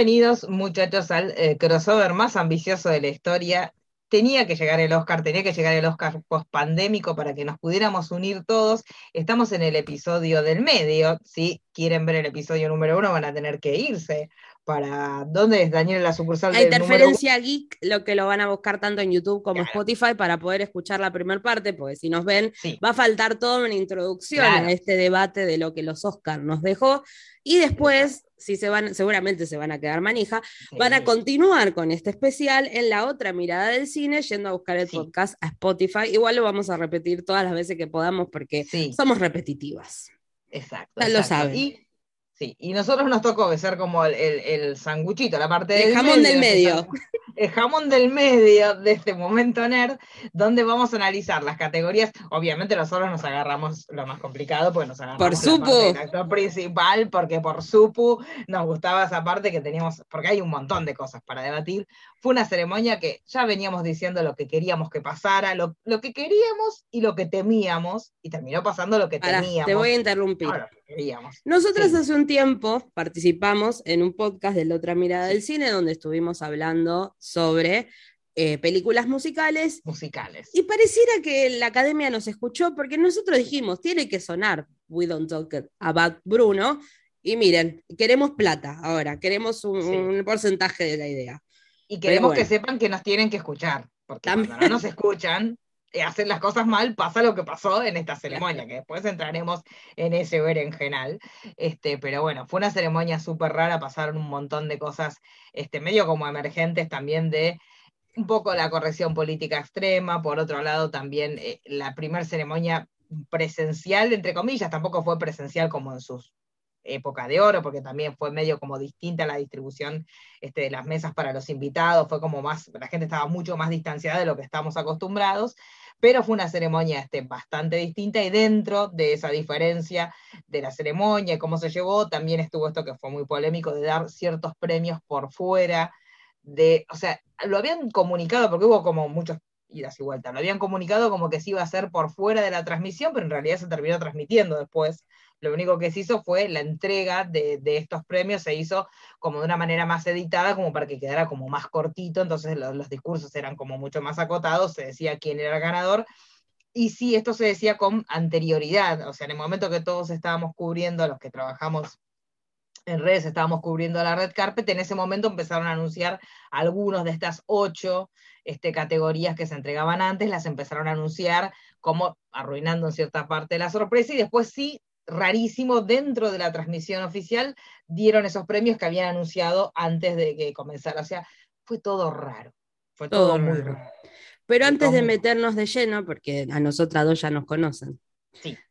Bienvenidos muchachos al eh, crossover más ambicioso de la historia. Tenía que llegar el Oscar, tenía que llegar el Oscar post-pandémico para que nos pudiéramos unir todos. Estamos en el episodio del medio. Si quieren ver el episodio número uno, van a tener que irse para. ¿Dónde es Daniel la sucursal? La interferencia geek, lo que lo van a buscar tanto en YouTube como Spotify para poder escuchar la primera parte, porque si nos ven, va a faltar toda una introducción a este debate de lo que los Oscars nos dejó. Y después, si se van, seguramente se van a quedar manija, van a continuar con este especial en la otra mirada del cine, yendo a buscar el podcast a Spotify. Igual lo vamos a repetir todas las veces que podamos porque somos repetitivas. Exacto. Ya lo saben. Sí, y nosotros nos tocó ser como el, el, sanguchito, la parte del el jamón del medio. El jamón del medio de este momento nerd, donde vamos a analizar las categorías. Obviamente nosotros nos agarramos lo más complicado, porque nos agarramos por supu. el actor principal, porque por supu nos gustaba esa parte que teníamos, porque hay un montón de cosas para debatir. Fue una ceremonia que ya veníamos diciendo lo que queríamos que pasara, lo, lo que queríamos y lo que temíamos, y terminó pasando lo que temíamos. Te voy a interrumpir. Nosotros hace un tiempo participamos en un podcast de La Otra Mirada del Cine, donde estuvimos hablando sobre eh, películas musicales. Musicales. Y pareciera que la academia nos escuchó porque nosotros dijimos, tiene que sonar We Don't Talk About Bruno. Y miren, queremos plata ahora, queremos un porcentaje de la idea. Y queremos que sepan que nos tienen que escuchar, porque cuando no nos escuchan, eh, hacen las cosas mal, pasa lo que pasó en esta ceremonia, que después entraremos en ese berenjenal. Este, pero bueno, fue una ceremonia súper rara, pasaron un montón de cosas este, medio como emergentes también de un poco la corrección política extrema, por otro lado también eh, la primera ceremonia presencial, entre comillas, tampoco fue presencial como en sus época de oro, porque también fue medio como distinta la distribución este, de las mesas para los invitados, fue como más, la gente estaba mucho más distanciada de lo que estamos acostumbrados, pero fue una ceremonia este, bastante distinta y dentro de esa diferencia de la ceremonia y cómo se llevó, también estuvo esto que fue muy polémico de dar ciertos premios por fuera de, o sea, lo habían comunicado porque hubo como muchos idas y vueltas, lo habían comunicado como que se iba a hacer por fuera de la transmisión, pero en realidad se terminó transmitiendo después lo único que se hizo fue la entrega de, estos premios, se hizo como de una manera más editada, como para que quedara como más cortito, entonces los, discursos eran como mucho más acotados, se decía quién era el ganador, y sí, esto se decía con anterioridad, o sea, en el momento que todos estábamos cubriendo, los que trabajamos en redes estábamos cubriendo la red carpet, en ese momento empezaron a anunciar algunos de estas ocho este, categorías que se entregaban antes, las empezaron a anunciar como arruinando en cierta parte la sorpresa, y después sí rarísimo, dentro de la transmisión oficial dieron esos premios que habían anunciado antes de que comenzara. O sea, fue todo raro. Fue todo, muy raro. Pero antes de meternos de lleno, porque a nosotras dos ya nos conocen,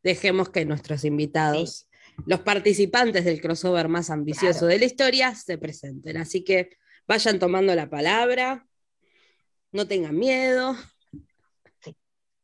dejemos que nuestros invitados, los participantes del crossover más ambicioso de la historia, se presenten. Así que vayan tomando la palabra, no tengan miedo.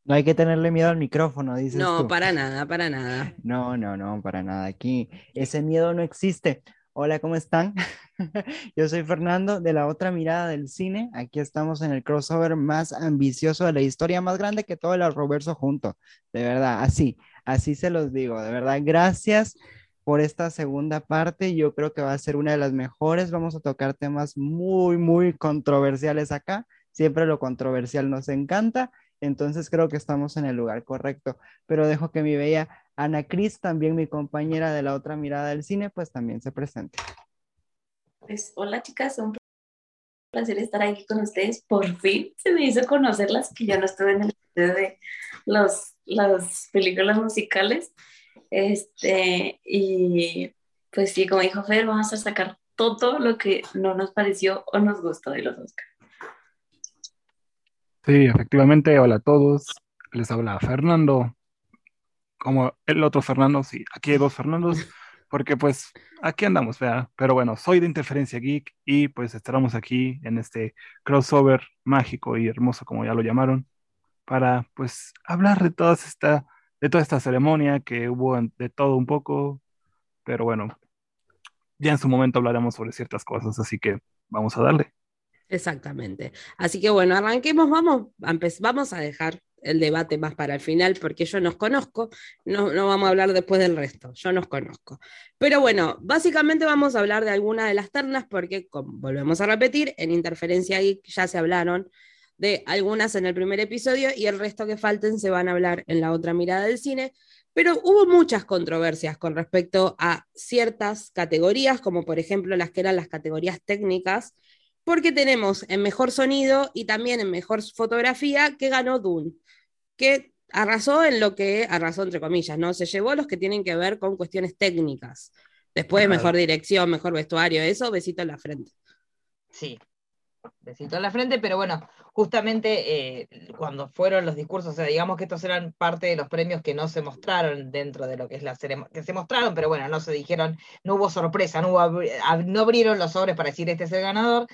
No hay que tenerle miedo al micrófono, dices No, para nada, para nada. No, no, no, para nada. Aquí ese miedo no existe. Hola, ¿cómo están? Yo soy Fernando de la otra mirada del cine. Aquí estamos en el crossover más ambicioso de la historia, más grande que todo el Roverso junto. De verdad, así, así se los digo. De verdad, gracias por esta segunda parte. Yo creo que va a ser una de las mejores. Vamos a tocar temas muy, muy controversiales acá. Siempre lo controversial nos encanta entonces creo que estamos en el lugar correcto. Pero dejo que mi bella Ana Cris, también mi compañera de la otra mirada del cine, pues también se presente. Pues hola chicas, un placer estar aquí con ustedes. Por fin se me hizo conocerlas, que ya no estuve en el de los, las películas musicales. Este, y pues sí, como dijo Fer, vamos a sacar todo lo que no nos pareció o nos gustó de los Oscars. Sí, efectivamente, hola a todos. Les habla Fernando. Como el otro Fernando, sí, aquí hay dos Fernandos, porque pues aquí andamos, vea. Pero bueno, soy de Interferencia Geek y pues estaremos aquí en este crossover mágico y hermoso, como ya lo llamaron, para pues hablar de toda esta, de toda esta ceremonia que hubo de todo un poco, pero bueno, ya en su momento hablaremos sobre ciertas cosas, así que vamos a darle. Exactamente. Así que bueno, arranquemos, vamos vamos a dejar el debate más para el final, porque yo nos conozco, no, no vamos a hablar después del resto, yo nos conozco. Pero bueno, básicamente vamos a hablar de algunas de las ternas, porque como volvemos a repetir, en Interferencia Geek ya se hablaron de algunas en el primer episodio y el resto que falten se van a hablar en la otra mirada del cine. Pero hubo muchas controversias con respecto a ciertas categorías, como por ejemplo las que eran las categorías técnicas, porque tenemos en mejor sonido y también en mejor fotografía que ganó Dune, que arrasó en lo que arrasó entre comillas, ¿no? Se llevó los que tienen que ver con cuestiones técnicas. Después, mejor dirección, mejor vestuario, eso, besito en la frente. Sí, besito en la frente, pero bueno, justamente eh, cuando fueron los discursos, o sea, digamos que estos eran parte de los premios que no se mostraron dentro de lo que es la ceremonia, que se mostraron, pero bueno, no se dijeron, no hubo sorpresa, no, hubo, no abrieron los sobres para decir este es el ganador,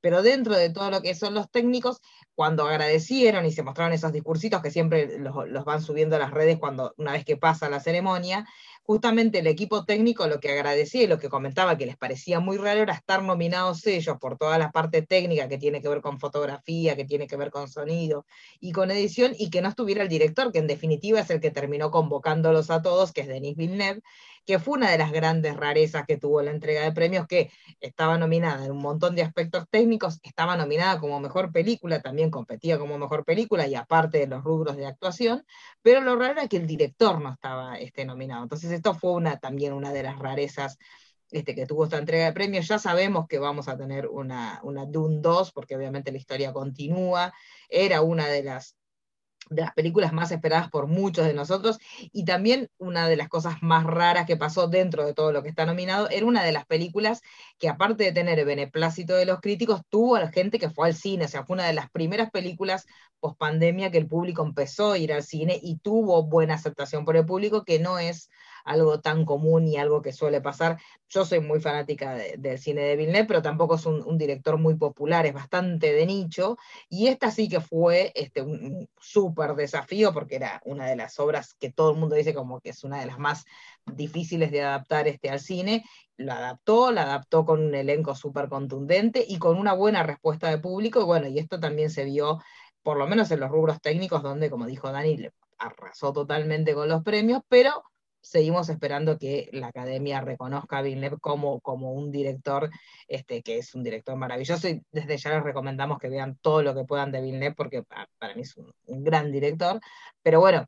pero dentro de todo lo que son los técnicos, cuando agradecieron y se mostraron esos discursitos que siempre los, van subiendo a las redes cuando una vez que pasa la ceremonia, justamente el equipo técnico lo que agradecía y lo que comentaba que les parecía muy raro era estar nominados ellos por toda la parte técnica que tiene que ver con fotografía, que tiene que ver con sonido y con edición, y que no estuviera el director, que en definitiva es el que terminó convocándolos a todos, que es Denis Villeneuve, que fue una de las grandes rarezas que tuvo la entrega de premios, que estaba nominada en un montón de aspectos técnicos, estaba nominada como mejor película, también competía como mejor película y aparte de los rubros de actuación, pero lo raro era que el director no estaba este, nominado. Entonces esto fue una, también una de las rarezas este, que tuvo esta entrega de premios. Ya sabemos que vamos a tener una, una Dune 2, porque obviamente la historia continúa. Era una de las de las películas más esperadas por muchos de nosotros y también una de las cosas más raras que pasó dentro de todo lo que está nominado, era una de las películas que aparte de tener el beneplácito de los críticos, tuvo a la gente que fue al cine, o sea, fue una de las primeras películas post pandemia que el público empezó a ir al cine y tuvo buena aceptación por el público, que no es algo tan común y algo que suele pasar. Yo soy muy fanática del cine de Villeneuve, pero tampoco es un, director muy popular, es bastante de nicho, y esta sí que fue este, un súper desafío porque era una de las obras que todo el mundo dice como que es una de las más difíciles de adaptar este, al cine, lo adaptó, la adaptó con un elenco súper contundente y con una buena respuesta de público, y bueno, y esto también se vio por lo menos en los rubros técnicos, donde, como dijo Dani, arrasó totalmente con los premios, pero seguimos esperando que la academia reconozca a Villeneuve como, como un director, este, que es un director maravilloso, y desde ya les recomendamos que vean todo lo que puedan de Villeneuve, porque para, mí es un, gran director, pero bueno,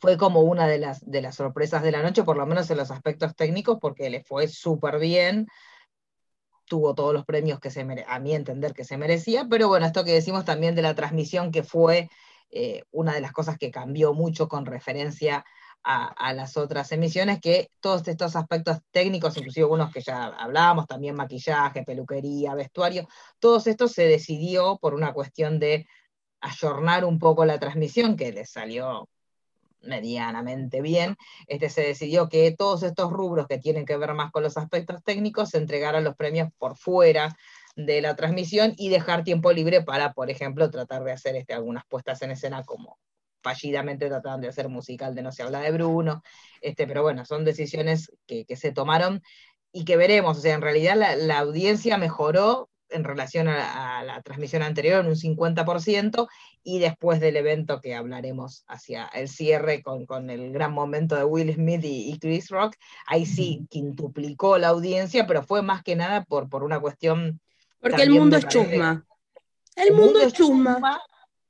fue como una de las, de las sorpresas de la noche, por lo menos en los aspectos técnicos, porque le fue súper bien, tuvo todos los premios que se a mi entender que se merecía, pero bueno, esto que decimos también de la transmisión, que fue eh, una de las cosas que cambió mucho con referencia a, las otras emisiones, que todos estos aspectos técnicos, inclusive algunos que ya hablábamos, también maquillaje, peluquería, vestuario, todos estos se decidió por una cuestión de ayornar un poco la transmisión, que les salió medianamente bien, este, se decidió que todos estos rubros que tienen que ver más con los aspectos técnicos se entregaran los premios por fuera de la transmisión y dejar tiempo libre para, por ejemplo, tratar de hacer este, algunas puestas en escena como fallidamente trataban de hacer musical de No se habla de Bruno, este, pero bueno, son decisiones que, se tomaron y que veremos, o sea, en realidad la, audiencia mejoró en relación a, la transmisión anterior en un 50% y después del evento que hablaremos hacia el cierre con, con el gran momento de Will Smith y, Chris Rock, ahí sí quintuplicó la audiencia, pero fue más que nada por, por una cuestión... Porque el mundo es chusma. El, mundo, es chusma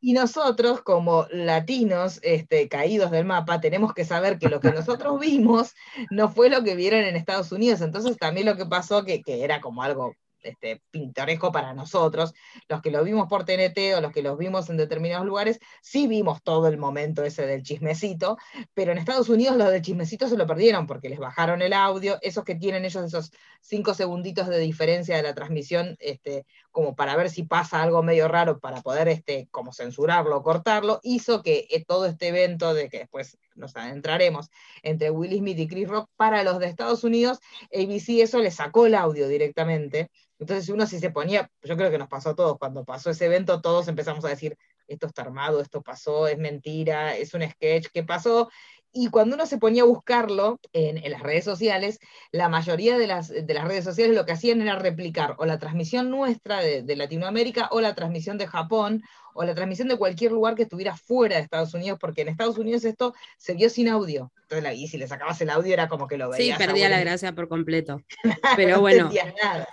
y nosotros, como latinos este, caídos del mapa, tenemos que saber que lo que nosotros vimos no fue lo que vieron en Estados Unidos. Entonces también lo que pasó, que, que era como algo este, pintoresco para nosotros, los que lo vimos por TNT o los que los vimos en determinados lugares, sí vimos todo el momento ese del chismecito, pero en Estados Unidos los del chismecito se lo perdieron porque les bajaron el audio, esos que tienen ellos esos cinco segunditos de diferencia de la transmisión, este, como para ver si pasa algo medio raro para poder este, como censurarlo cortarlo, hizo que eh, todo este evento de que después nos adentraremos entre Will Smith y Chris Rock para los de Estados Unidos, ABC eso le sacó el audio directamente entonces uno si se ponía, yo creo que nos pasó a todos, cuando pasó ese evento todos empezamos a decir, esto está armado, esto pasó, es mentira, es un sketch, ¿qué pasó? Y cuando uno se ponía a buscarlo en, las redes sociales, la mayoría de las, de las, redes sociales lo que hacían era replicar o la transmisión nuestra de, Latinoamérica o la transmisión de Japón o la transmisión de cualquier lugar que estuviera fuera de Estados Unidos, porque en Estados Unidos esto se vio sin audio. Entonces, y si le sacabas el audio era como que lo veías. Sí, perdía la gracia por completo. Pero bueno. no nada.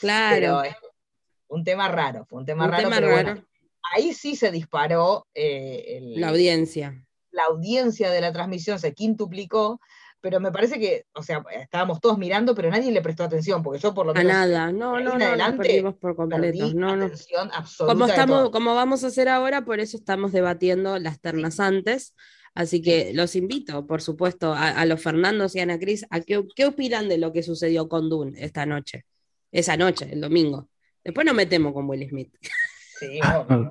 Claro. un tema raro, fue un tema raro. ahí sí se disparó eh, la audiencia la audiencia de la transmisión se quintuplicó, pero me parece que, o sea, estábamos todos mirando, pero nadie le prestó atención, porque yo por lo menos... A nada, no, no, no, adelante, por completo. No, no. Como, estamos, como vamos a hacer ahora, por eso estamos debatiendo las ternas antes. Así que los invito, por supuesto, a, los Fernandos y a Ana Cris, a qué, qué opinan de lo que sucedió con Dune esta noche, esa noche, el domingo. Después nos metemos con Will Smith. Sí,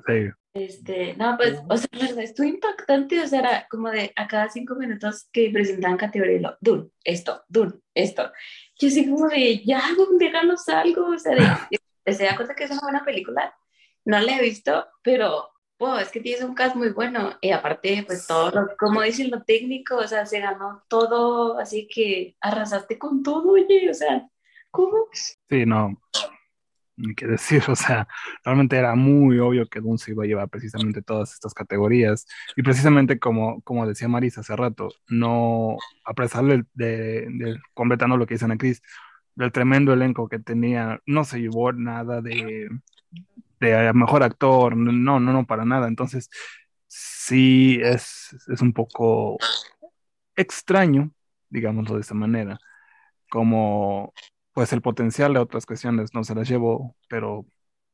sí. Este, no, pues, o sea, la verdad, estuvo impactante, o sea, era como de a cada cinco minutos que presentaban categoría, lo, Dun, esto, Dun, esto. Yo así como de, ya, déjanos algo, o sea, de, se da cuenta que es una buena película, no la he visto, pero, wow, es que tienes un cast muy bueno, y aparte, pues todo, lo, como dicen lo técnico, o sea, se ganó todo, así que arrasaste con todo, oye, o sea, ¿cómo? Sí, no, ni qué decir, o sea, realmente era muy obvio que Dune se iba a llevar precisamente todas estas categorías. Y precisamente como, como decía Marisa hace rato, no, a pesar de, de, completando lo que dice Ana Cris, del tremendo elenco que tenía, no se llevó nada de, de mejor actor, no, no, no, para nada. Entonces, sí es, es un poco extraño, digámoslo de esta manera, como pues el potencial de otras cuestiones no se las llevó, pero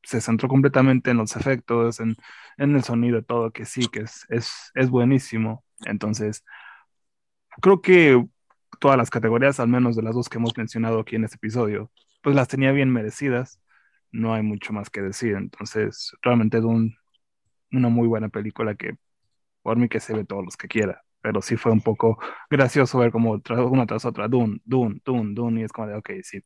se centró completamente en los efectos, en, el sonido, todo, que sí, que es, es, buenísimo. Entonces, creo que todas las categorías, al menos de las dos que hemos mencionado aquí en este episodio, pues las tenía bien merecidas. No hay mucho más que decir. Entonces, realmente es una muy buena película que por mí que se ve todos los que quiera pero sí fue un poco gracioso ver como una tras otra, Dun, Dun, Dun, Dun, y es como de, ok, sí,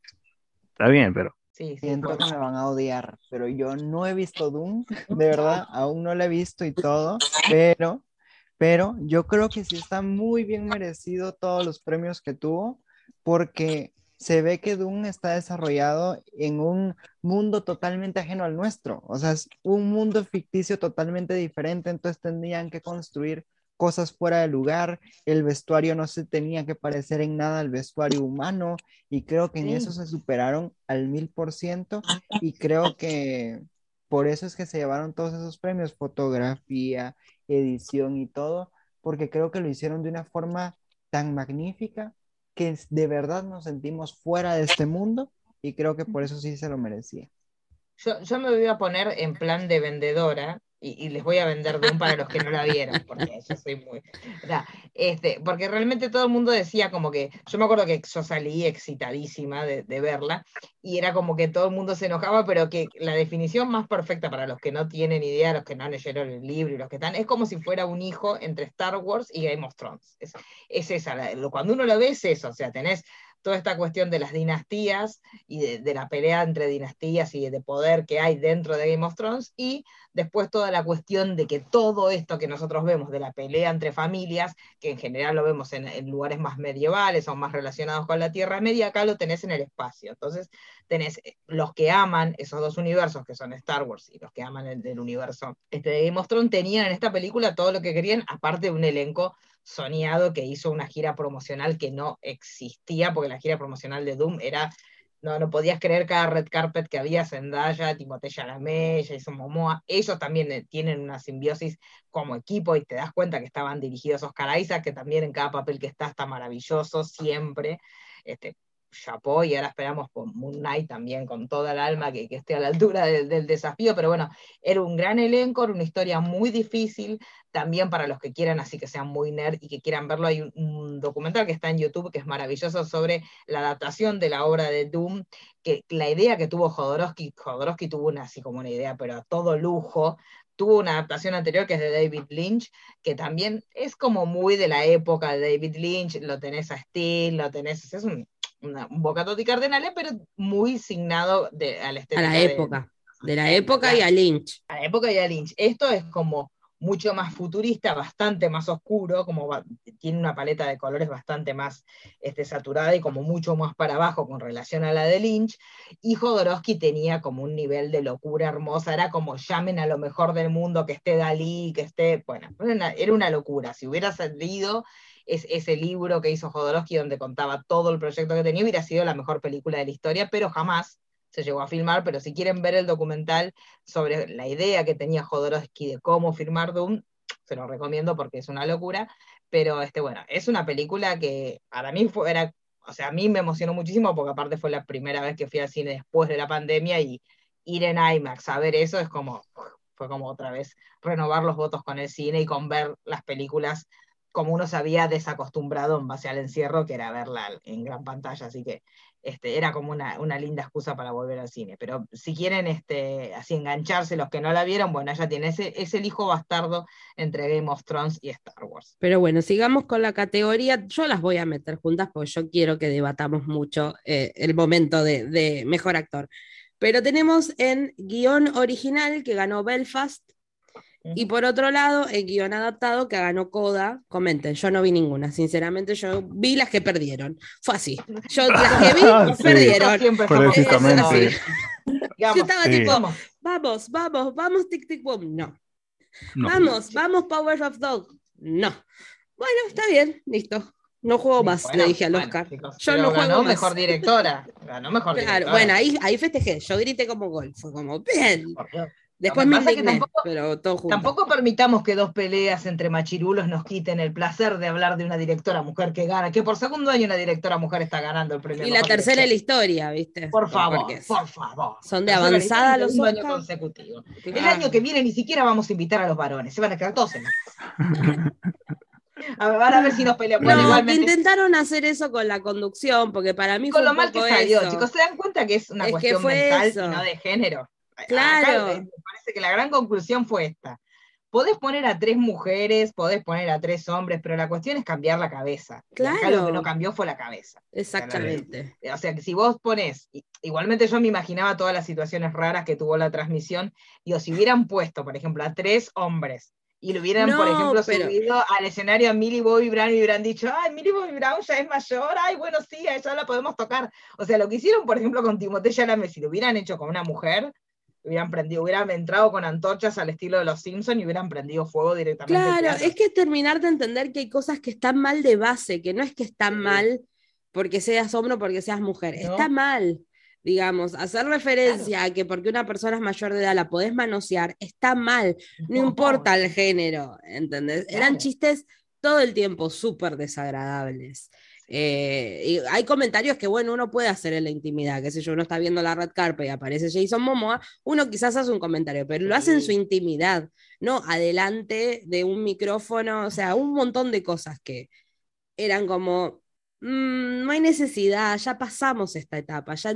está bien, pero... Sí, Siento que me van a odiar, pero yo no he visto Dune, de verdad, aún no la he visto y todo, pero, pero yo creo que sí está muy bien merecido todos los premios que tuvo, porque se ve que Dune está desarrollado en un mundo totalmente ajeno al nuestro, o sea, es un mundo ficticio totalmente diferente, entonces tendrían que construir cosas fuera de lugar, el vestuario no se tenía que parecer en nada al vestuario humano y creo que en eso se superaron al mil por ciento y creo que por eso es que se llevaron todos esos premios, fotografía, edición y todo, porque creo que lo hicieron de una forma tan magnífica que de verdad nos sentimos fuera de este mundo y creo que por eso sí se lo merecía. Yo, yo me voy a poner en plan de vendedora y, les voy a vender Doom para los que no la vieron, porque yo soy muy. este, porque realmente todo el mundo decía como que. Yo me acuerdo que yo salí excitadísima de, verla, y era como que todo el mundo se enojaba, pero que la definición más perfecta para los que no tienen idea, los que no leyeron el libro y los que están, es como si fuera un hijo entre Star Wars y Game of Thrones. Es, es esa, cuando uno lo ve es eso, o sea, tenés toda esta cuestión de las dinastías y de, la pelea entre dinastías y de poder que hay dentro de Game of Thrones, y después toda la cuestión de que todo esto que nosotros vemos de la pelea entre familias, que en general lo vemos en, lugares más medievales o más relacionados con la Tierra Media, acá lo tenés en el espacio. Entonces, tenés eh, los que aman esos dos universos, que son Star Wars, y los que aman el universo este de Game of Thrones, tenían en esta película todo lo que querían, aparte de un elenco soñado que hizo una gira promocional que no existía, porque la gira promocional de Doom era, no, no podías creer cada red carpet que había, Zendaya, Timothée Chalamet, Jason Momoa, ellos también eh, tienen una simbiosis como equipo y te das cuenta que estaban dirigidos a Oscar Isaac, que también en cada papel que está está maravilloso siempre, este, chapó y ahora esperamos por Moon Knight también con toda el alma que, esté a la altura del desafío, pero bueno, era un gran elenco, era una historia muy difícil, también para los que quieran, así que sean muy nerd y que quieran verlo, hay un, documental que está en YouTube que es maravilloso sobre la adaptación de la obra de Doom, que la idea que tuvo Jodorowsky, Jodorowsky tuvo una así como una idea, pero a todo lujo, tuvo una adaptación anterior que es de David Lynch, que también es como muy de la época de David Lynch, lo tenés a Steel, lo tenés, es un un bocato di Cardenales, pero muy signado de, a la A la época, de, la época y a Lynch. A la época y a Lynch. Esto es como mucho más futurista, bastante más oscuro, como tiene una paleta de colores bastante más este, saturada y como mucho más para abajo con relación a la de Lynch, y Jodorowsky tenía como un nivel de locura hermosa, era como llamen a lo mejor del mundo, que esté Dalí, que esté, bueno, era una, locura, si hubiera salido es, ese libro que hizo Jodorowsky donde contaba todo el proyecto que tenía, hubiera sido la mejor película de la historia, pero jamás se llegó a filmar, pero si quieren ver el documental sobre la idea que tenía Jodorowsky de cómo filmar Doom, se lo recomiendo porque es una locura, pero este, bueno, es una película que para mí fue, era, o sea, a mí me emocionó muchísimo porque aparte fue la primera vez que fui al cine después de la pandemia y ir en IMAX a ver eso es como, fue como otra vez renovar los votos con el cine y con ver las películas como uno se había desacostumbrado en base al encierro, que era verla en gran pantalla, así que este, era como una, linda excusa para volver al cine. Pero si quieren este, así engancharse los que no la vieron, bueno, ella tiene ese, es el hijo bastardo entre Game of Thrones y Star Wars. Pero bueno, sigamos con la categoría. Yo las voy a meter juntas porque yo quiero que debatamos mucho eh, el momento de, de mejor actor. Pero tenemos en guion original que ganó Belfast, y por otro lado, el guion adaptado que ganó Coda, comenten, yo no vi ninguna, sinceramente yo vi las que perdieron. Fue así. Yo las que vi perdieron. Yo estaba tipo, vamos, vamos, vamos, tic tic boom. No. Vamos, vamos, Power of Dog. No. Bueno, está bien, listo. No juego más, le dije al Oscar. yo no juego ganó mejor directora. Ganó mejor claro, Bueno, ahí, ahí festejé. Yo grité como gol. Fue como, bien. Después me tampoco, pero todo Tampoco permitamos que dos peleas entre machirulos nos quiten el placer de hablar de una directora mujer que gana, que por segundo año una directora mujer está ganando el premio. Y la tercera en la historia, ¿viste? Por favor, por favor. Son de avanzada los años consecutivos. El año que viene ni siquiera vamos a invitar a los varones, se van a quedar todos en la. A ver, van a ver si nos peleamos. No, intentaron hacer eso con la conducción, porque para mí con lo mal que salió, chicos, se dan cuenta que es una cuestión mental y no de género. Claro. me parece que la gran conclusión fue esta. Podés poner a tres mujeres, podés poner a tres hombres, pero la cuestión es cambiar la cabeza. Claro. lo que no cambió fue la cabeza. Exactamente. O sea, que si vos pones, igualmente yo me imaginaba todas las situaciones raras que tuvo la transmisión, digo, si hubieran puesto, por ejemplo, a tres hombres y lo hubieran, por ejemplo, subido al escenario a Millie Bobby Brown y hubieran dicho, ay, Millie Bobby Brown ya es mayor, ay, bueno, sí, a ella la podemos tocar. O sea, lo que hicieron, por ejemplo, con Timothée Chalamet, si lo hubieran hecho con una mujer, hubieran prendido, hubieran entrado con antorchas al estilo de los Simpsons y hubieran prendido fuego directamente. Claro, es que terminar de entender que hay cosas que están mal de base, que no es que están mal porque seas hombre o porque seas mujer, está mal. Digamos, hacer referencia a que porque una persona es mayor de edad la podés manosear, está mal, no, importa el género, ¿entendés? Eran chistes todo el tiempo súper desagradables. Eh, y hay comentarios que, bueno, uno puede hacer en la intimidad, que si yo, uno está viendo la red carpet y aparece Jason Momoa, uno quizás hace un comentario, pero lo hace en su intimidad, no adelante de un micrófono, o sea, un montón de cosas que eran como, Mm, no hay necesidad, ya pasamos esta etapa, ya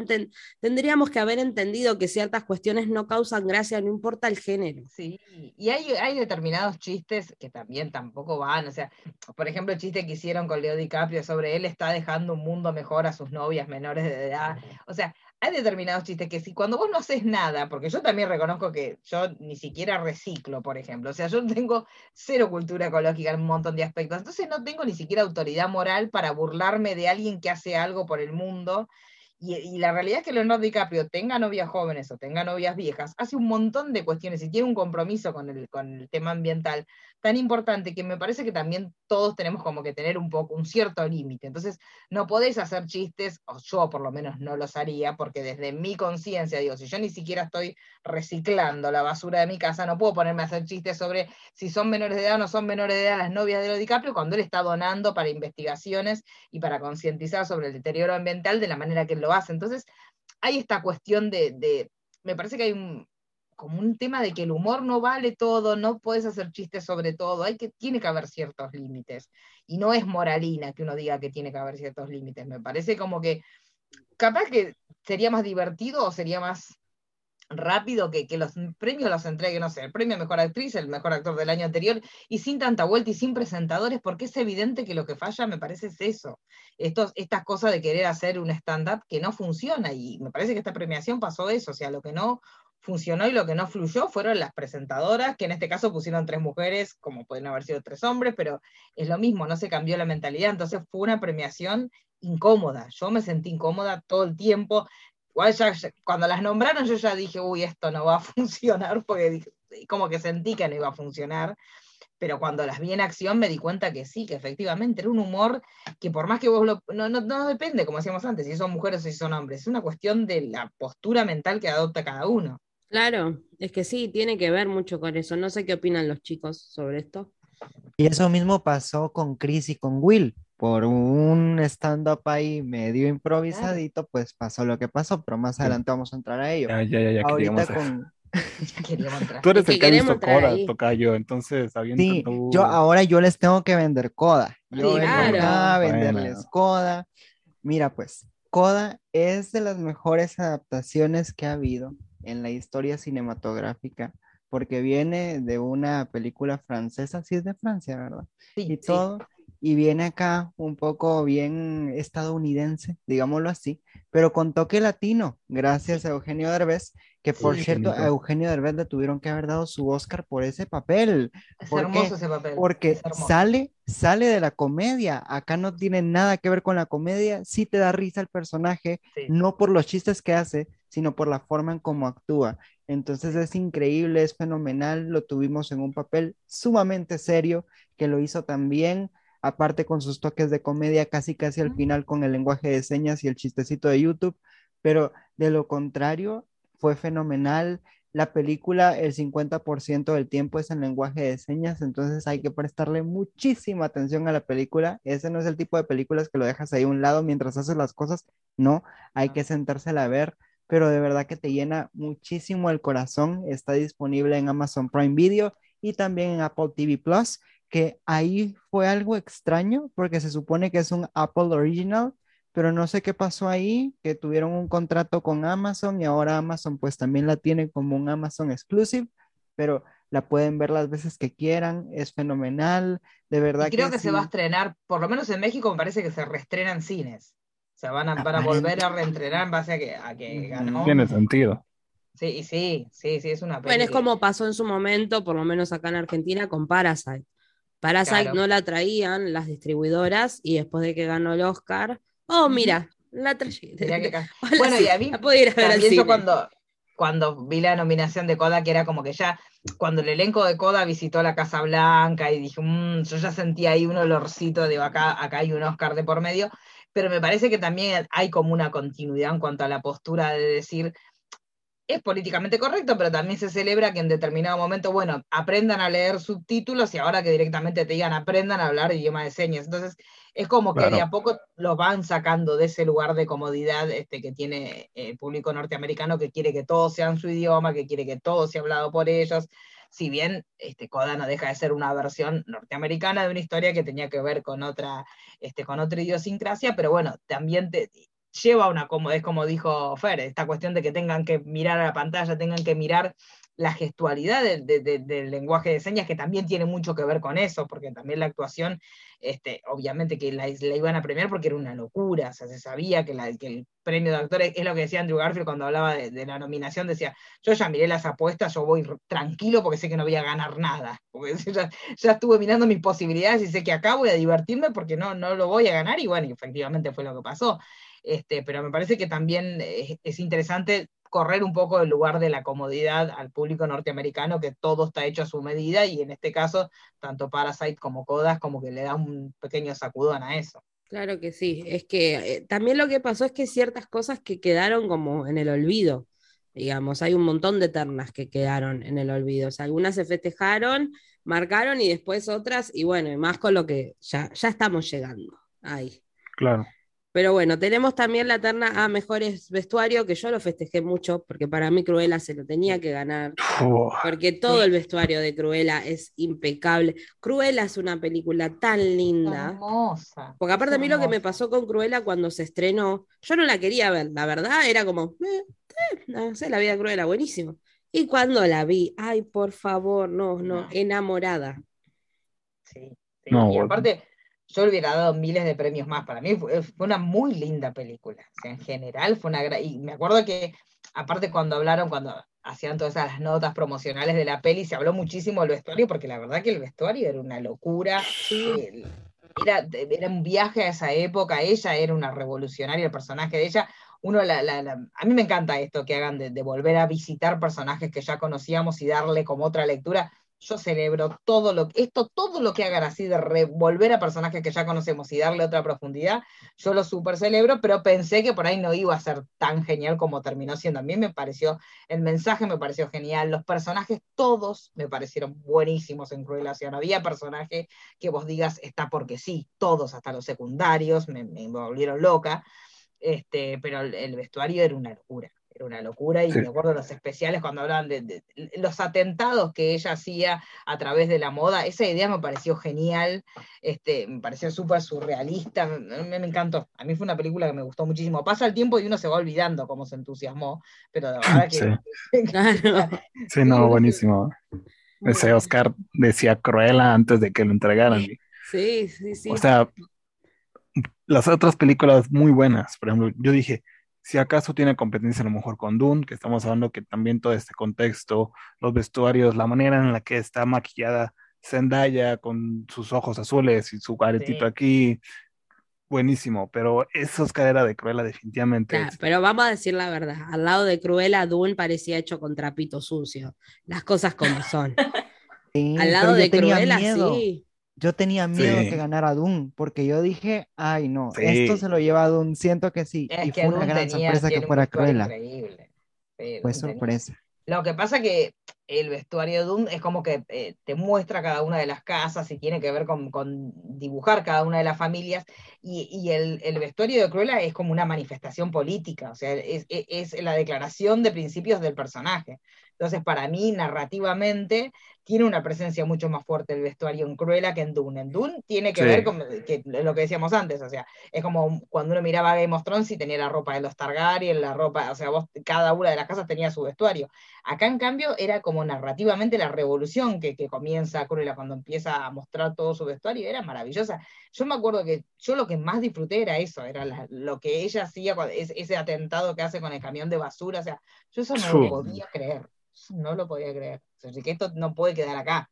tendríamos que haber entendido que ciertas cuestiones no causan gracia, no importa el género. Sí, y hay, hay determinados chistes que también tampoco van, o sea, por ejemplo, el chiste que hicieron con Leo DiCaprio sobre él está dejando un mundo mejor a sus novias menores de edad, o sea, hay determinados chistes que si cuando vos no haces nada, porque yo también reconozco que yo ni siquiera reciclo, por ejemplo, o sea, yo tengo cero cultura ecológica en un montón de aspectos, entonces no tengo ni siquiera autoridad moral para burlarme de alguien que hace algo por el mundo y, la realidad es que Leonardo DiCaprio tenga novias jóvenes o tenga novias viejas, hace un montón de cuestiones y tiene un compromiso con el, con el tema ambiental tan importante que me parece que también todos tenemos como que tener un poco, un cierto límite. Entonces, no podés hacer chistes, o yo por lo menos no los haría, porque desde mi conciencia, digo, si yo ni siquiera estoy reciclando la basura de mi casa, no puedo ponerme a hacer chistes sobre si son menores de edad o no son menores de edad las novias de Leonardo DiCaprio cuando él está donando para investigaciones y para concientizar sobre el deterioro ambiental de la manera que él lo Entonces, hay esta cuestión de, me parece que hay como un tema de que el humor no vale todo, no puedes hacer chistes sobre todo, hay que, tiene que haber ciertos límites. Y no es moralina que uno diga que tiene que haber ciertos límites. Me parece como que capaz que sería más divertido o sería más rápido que, que, los premios los entregue, no sé, el premio mejor actriz, el mejor actor del año anterior, y sin tanta vuelta y sin presentadores, porque es evidente que lo que falla, me parece, es eso. Estos, estas cosas de querer hacer un stand-up que no funciona, y me parece que esta premiación pasó eso, o sea, lo que no funcionó y lo que no fluyó fueron las presentadoras, que en este caso pusieron tres mujeres, como pueden haber sido tres hombres, pero es lo mismo, no se cambió la mentalidad, entonces fue una premiación incómoda, yo me sentí incómoda todo el tiempo, igual ya, cuando las nombraron yo ya dije, uy, esto no va a funcionar, porque como que sentí que no iba a funcionar, pero cuando las vi en acción me di cuenta que sí, que efectivamente era un humor que por más que vos lo... No, no, no depende, como decíamos antes, si son mujeres o si son hombres, es una cuestión de la postura mental que adopta cada uno. Claro, es que sí, tiene que ver mucho con eso. No sé qué opinan los chicos sobre esto. Y eso mismo pasó con Chris y con Will. Por un stand-up ahí medio improvisadito, pues pasó lo que pasó, pero más adelante vamos a entrar a ello. Ya, ya, ya, ya Ahorita con... Tú eres el que ha visto Coda, toca yo, entonces Sí, yo ahora yo les tengo que vender Coda. Yo a venderles Coda. Mira, pues, Coda es de las mejores adaptaciones que ha habido en la historia cinematográfica, porque viene de una película francesa, sí es de Francia, ¿verdad? Sí, y todo, y viene acá un poco bien estadounidense, digámoslo así, pero con toque latino, gracias a Eugenio Derbez, que por cierto, a Eugenio Derbez le tuvieron que haber dado su Oscar por ese papel. Es hermoso ese papel. Porque sale, sale de la comedia. Acá no tiene nada que ver con la comedia. Sí te da risa el personaje, no por los chistes que hace, sino por la forma en cómo actúa. Entonces es increíble, es fenomenal. Lo tuvimos en un papel sumamente serio, que lo hizo también aparte con sus toques de comedia casi casi al final con el lenguaje de señas y el chistecito de YouTube, pero de lo contrario, fue fenomenal. La película, el 50% del tiempo es en lenguaje de señas, entonces hay que prestarle muchísima atención a la película. Ese no es el tipo de películas que lo dejas ahí a un lado mientras haces las cosas, no, hay que sentársela a ver, pero de verdad que te llena muchísimo el corazón. Está disponible en Amazon Prime Video y también en Apple TV Plus, que ahí fue algo extraño porque se supone que es un Apple Original, pero no sé qué pasó ahí, que tuvieron un contrato con Amazon y ahora Amazon pues también la tiene como un Amazon Exclusive, pero la pueden ver las veces que quieran, es fenomenal, de verdad. creo que, se va a estrenar, por lo menos en México me parece que se reestrena en cines, o sea, van a, volver a reentrenar en base a que, a que ganó. Tiene sentido. Sí, sí, sí, sí, es una pena. Bueno, es como pasó en su momento, por lo menos acá en Argentina, con Parasite. Parasite no la traían las distribuidoras y después de que ganó el Oscar, Oh, mira, la traje. Bueno, y a mí también cuando, cuando vi la nominación de Coda, que era como que ya, cuando el elenco de Coda visitó la Casa Blanca y dije, mmm, yo ya sentía ahí un olorcito de acá, acá hay un Oscar de por medio, pero me parece que también hay como una continuidad en cuanto a la postura de decir, es políticamente correcto, pero también se celebra que en determinado momento, bueno, aprendan a leer subtítulos y ahora que directamente te digan aprendan a hablar idioma de señas. Entonces, es como que de a poco lo van sacando de ese lugar de comodidad este, que tiene el público norteamericano, que quiere que todo sea en su idioma, que quiere que todo sea hablado por ellos. Si bien este, Coda no deja de ser una versión norteamericana de una historia que tenía que ver con otra, este, con otra idiosincrasia, pero bueno, también te, lleva una, como es como dijo Fer, esta cuestión de que tengan que mirar a la pantalla, tengan que mirar la gestualidad del lenguaje de señas, que también tiene mucho que ver con eso, porque también la actuación, este, obviamente que la, iban a premiar porque era una locura, se sabía que, el premio de actores, es lo que decía Andrew Garfield cuando hablaba de, la nominación, decía, yo ya miré las apuestas, yo voy tranquilo porque sé que no voy a ganar nada, porque ya, ya estuve mirando mis posibilidades y sé que acá voy a divertirme porque no, no lo voy a ganar, y bueno, efectivamente fue lo que pasó. Este, pero me parece que también es, interesante correr un poco el lugar de la comodidad al público norteamericano, que todo está hecho a su medida, y en este caso, tanto Parasite como Codas como que le da un pequeño sacudón a eso. Claro que sí, es que eh, también lo que pasó es que ciertas cosas que quedaron como en el olvido, digamos, hay un montón de ternas que quedaron en el olvido, o sea, algunas se festejaron, marcaron y después otras, y bueno, y más con lo que ya, ya estamos llegando ahí. Claro. Pero bueno, tenemos también la terna a mejores vestuario, que yo lo festejé mucho, porque para mí Cruella se lo tenía que ganar. Oh. Porque todo el vestuario de Cruella es impecable. Cruella es una película tan linda. Hermosa. Porque aparte a mí lo que me pasó con Cruella cuando se estrenó, yo no la quería ver, la verdad, era como, eh, eh, no sé, la vida de Cruella, buenísimo. Y cuando la vi, ay, por favor, no, no, enamorada. Sí, sí. y aparte yo le hubiera dado miles de premios más. Para mí fue, una muy linda película. en general fue una gran... Y me acuerdo que, aparte cuando hablaron, cuando hacían todas esas notas promocionales de la peli, se habló muchísimo del vestuario, porque la verdad que el vestuario era una locura. Era, era un viaje a esa época, ella era una revolucionaria, el personaje de ella. Uno a mí me encanta esto que hagan de volver a visitar personajes que ya conocíamos y darle como otra lectura yo celebro todo lo esto, todo lo que hagan así de revolver a personajes que ya conocemos y darle otra profundidad, yo lo súper celebro, pero pensé que por ahí no iba a ser tan genial como terminó siendo. A mí me pareció, el mensaje me pareció genial, los personajes todos me parecieron buenísimos en sea, no había personaje que vos digas está porque sí, todos, hasta los secundarios, me, volvieron loca, este, pero el vestuario era una locura era una locura y me acuerdo los especiales cuando hablaban de, los atentados que ella hacía a través de la moda, esa idea me pareció genial, este, me pareció súper surrealista, me, me, encantó, a mí fue una película que me gustó muchísimo, pasa el tiempo y uno se va olvidando cómo se entusiasmó, pero la verdad que... Sí, no, buenísimo. Ese Oscar decía Cruella antes de que lo entregaran. Sí, sí, sí. O sea, las otras películas muy buenas, por ejemplo, yo dije, si acaso tiene competencia a lo mejor con Dune, que estamos hablando que también todo este contexto, los vestuarios, la manera en la que está maquillada Zendaya con sus ojos azules y su aretito aquí, buenísimo, pero esa escalera de Cruella definitivamente. pero vamos a decir la verdad, al lado de Cruella, Dune parecía hecho con trapito sucio, las cosas como son. al lado de Cruella, sí. Yo tenía miedo que ganara Doom, porque yo dije, ay no, esto se lo lleva a Doom, siento que sí. y fue una gran sorpresa que fuera Cruella. Fue sorpresa. Lo que pasa que el vestuario de Doom es como que eh, te muestra cada una de las casas y tiene que ver con, dibujar cada una de las familias. Y, el, vestuario de Cruella es como una manifestación política, o sea, es, es, la declaración de principios del personaje. Entonces, para mí, narrativamente, tiene una presencia mucho más fuerte el vestuario en Cruella que en Dune. En Dune tiene que ver con lo que decíamos antes, o sea, es como cuando uno miraba Game of Thrones y tenía la ropa de los Targaryen, la ropa, o sea, vos, cada una de las casas tenía su vestuario. Acá, en cambio, era como narrativamente la revolución que, comienza Cruella cuando empieza a mostrar todo su vestuario, era maravillosa. Yo me acuerdo que yo lo que más disfruté era eso, era lo que ella hacía, ese atentado que hace con el camión de basura, o sea, yo eso no lo podía creer no lo podía creer. que esto no puede quedar acá.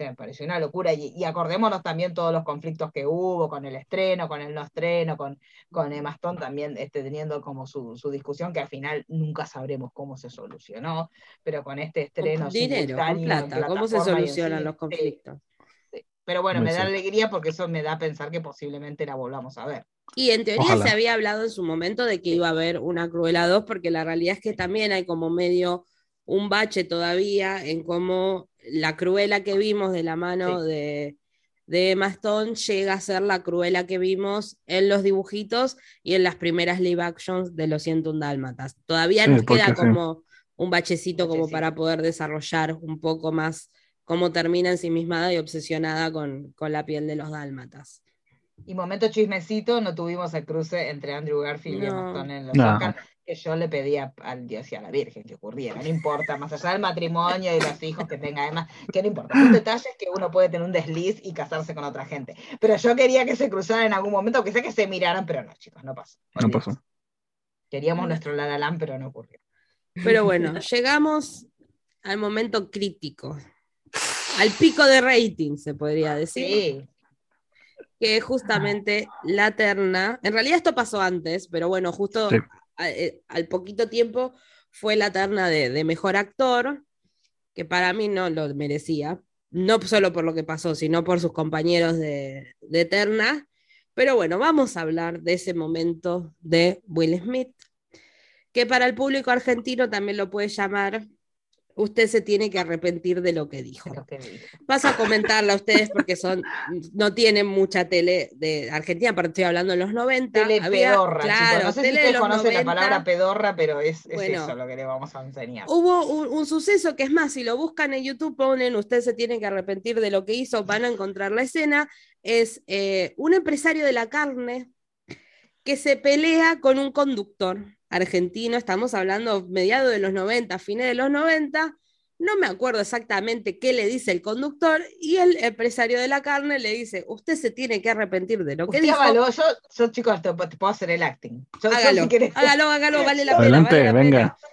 Se me pareció una locura. Y, acordémonos también todos los conflictos que hubo con el estreno, con el no estreno, con, con Emma Stone también este, teniendo como su, discusión, que al final nunca sabremos cómo se solucionó, pero con este estreno. Con dinero, con plata, ¿cómo se solucionan los conflictos? Pero bueno, me da alegría porque eso me da a pensar que posiblemente la volvamos a ver. Y en teoría se había hablado en su momento de que iba a haber una Cruella 2, porque la realidad es que también hay como medio un bache todavía en cómo la cruela que vimos de la mano de, de Emma Stone llega a ser la cruela que vimos en los dibujitos y en las primeras live actions de Los 101 Dálmatas. Todavía nos queda como un bachecito como para poder desarrollar un poco más cómo termina ensimismada y obsesionada con, con la piel de los dálmatas. Y momento chismecito, no tuvimos el cruce entre Andrew Garfield y Emma Stone en los no que yo le pedía al Dios y a la Virgen que ocurriera, no importa, más allá del matrimonio y los hijos que tenga además, que no importa, son detalles que uno puede tener un desliz y casarse con otra gente, pero yo quería que se cruzaran en algún momento, que sé que se miraran, pero no, chicos, no pasó. No pasó. Queríamos nuestro La pero no ocurrió. Pero bueno, llegamos al momento crítico, al pico de rating, se podría decir. Sí que justamente la terna, en realidad esto pasó antes, pero bueno, justo eh, al poquito tiempo fue la terna de, mejor actor, que para mí no lo merecía, no solo por lo que pasó, sino por sus compañeros de, de terna. Pero bueno, vamos a hablar de ese momento de Will Smith, que para el público argentino también lo puede llamar usted se tiene que arrepentir de lo que dijo. Paso a comentarla a ustedes porque son, no tienen mucha tele de Argentina, pero estoy hablando en los 90. Tele pedorra, claro, No sé si ustedes conocen la palabra pedorra, pero es, eso lo que le vamos a enseñar. Hubo un, suceso que es más, si lo buscan en YouTube, ponen usted se tiene que arrepentir de lo que hizo, van a encontrar la escena. Es eh, un empresario de la carne que se pelea con un conductor argentino, estamos hablando mediados de los 90, fines de los 90, no me acuerdo exactamente qué le dice el conductor y el empresario de la carne le dice, usted se tiene que arrepentir de lo que dijo. Hágalo, yo, yo chicos, te, puedo hacer el acting. hágalo, hágalo, hágalo, vale la pena. Adelante, vale la venga. Pena. Yo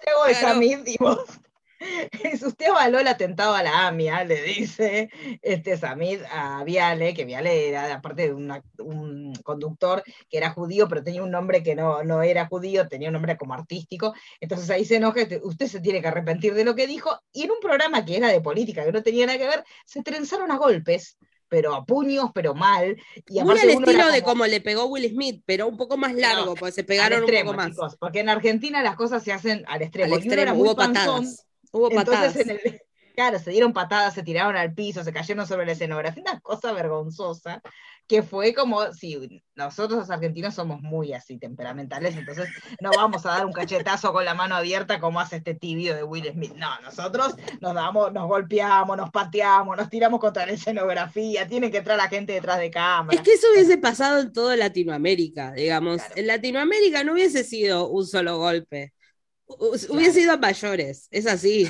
te esa Usted avaló el atentado a la AMIA, le dice este Samid a Viale, que Viale era aparte de un conductor que era judío, pero tenía un nombre que no, no era judío, tenía un nombre como artístico. Entonces ahí se enoja, este, usted se tiene que arrepentir de lo que dijo. Y en un programa que era de política, que no tenía nada que ver, se trenzaron a golpes pero a puños, pero mal. Y Muy al estilo de como le pegó Will Smith, pero un poco más largo, porque se pegaron un poco más. porque en Argentina las cosas se hacen al extremo. Al extremo, hubo patadas. Hubo patadas. claro, se dieron patadas, se tiraron al piso, se cayeron sobre la escenografía, una cosa vergonzosa, que fue como, si nosotros los argentinos somos muy así temperamentales, entonces no vamos a dar un cachetazo con la mano abierta como hace este tibio de Will Smith. No, nosotros nos damos, nos golpeamos, nos pateamos, nos tiramos contra la escenografía, tiene que entrar la gente detrás de cámara. Es que eso hubiese pasado en toda Latinoamérica, digamos. En Latinoamérica no hubiese sido un solo golpe. Hubiese sido a mayores, es así.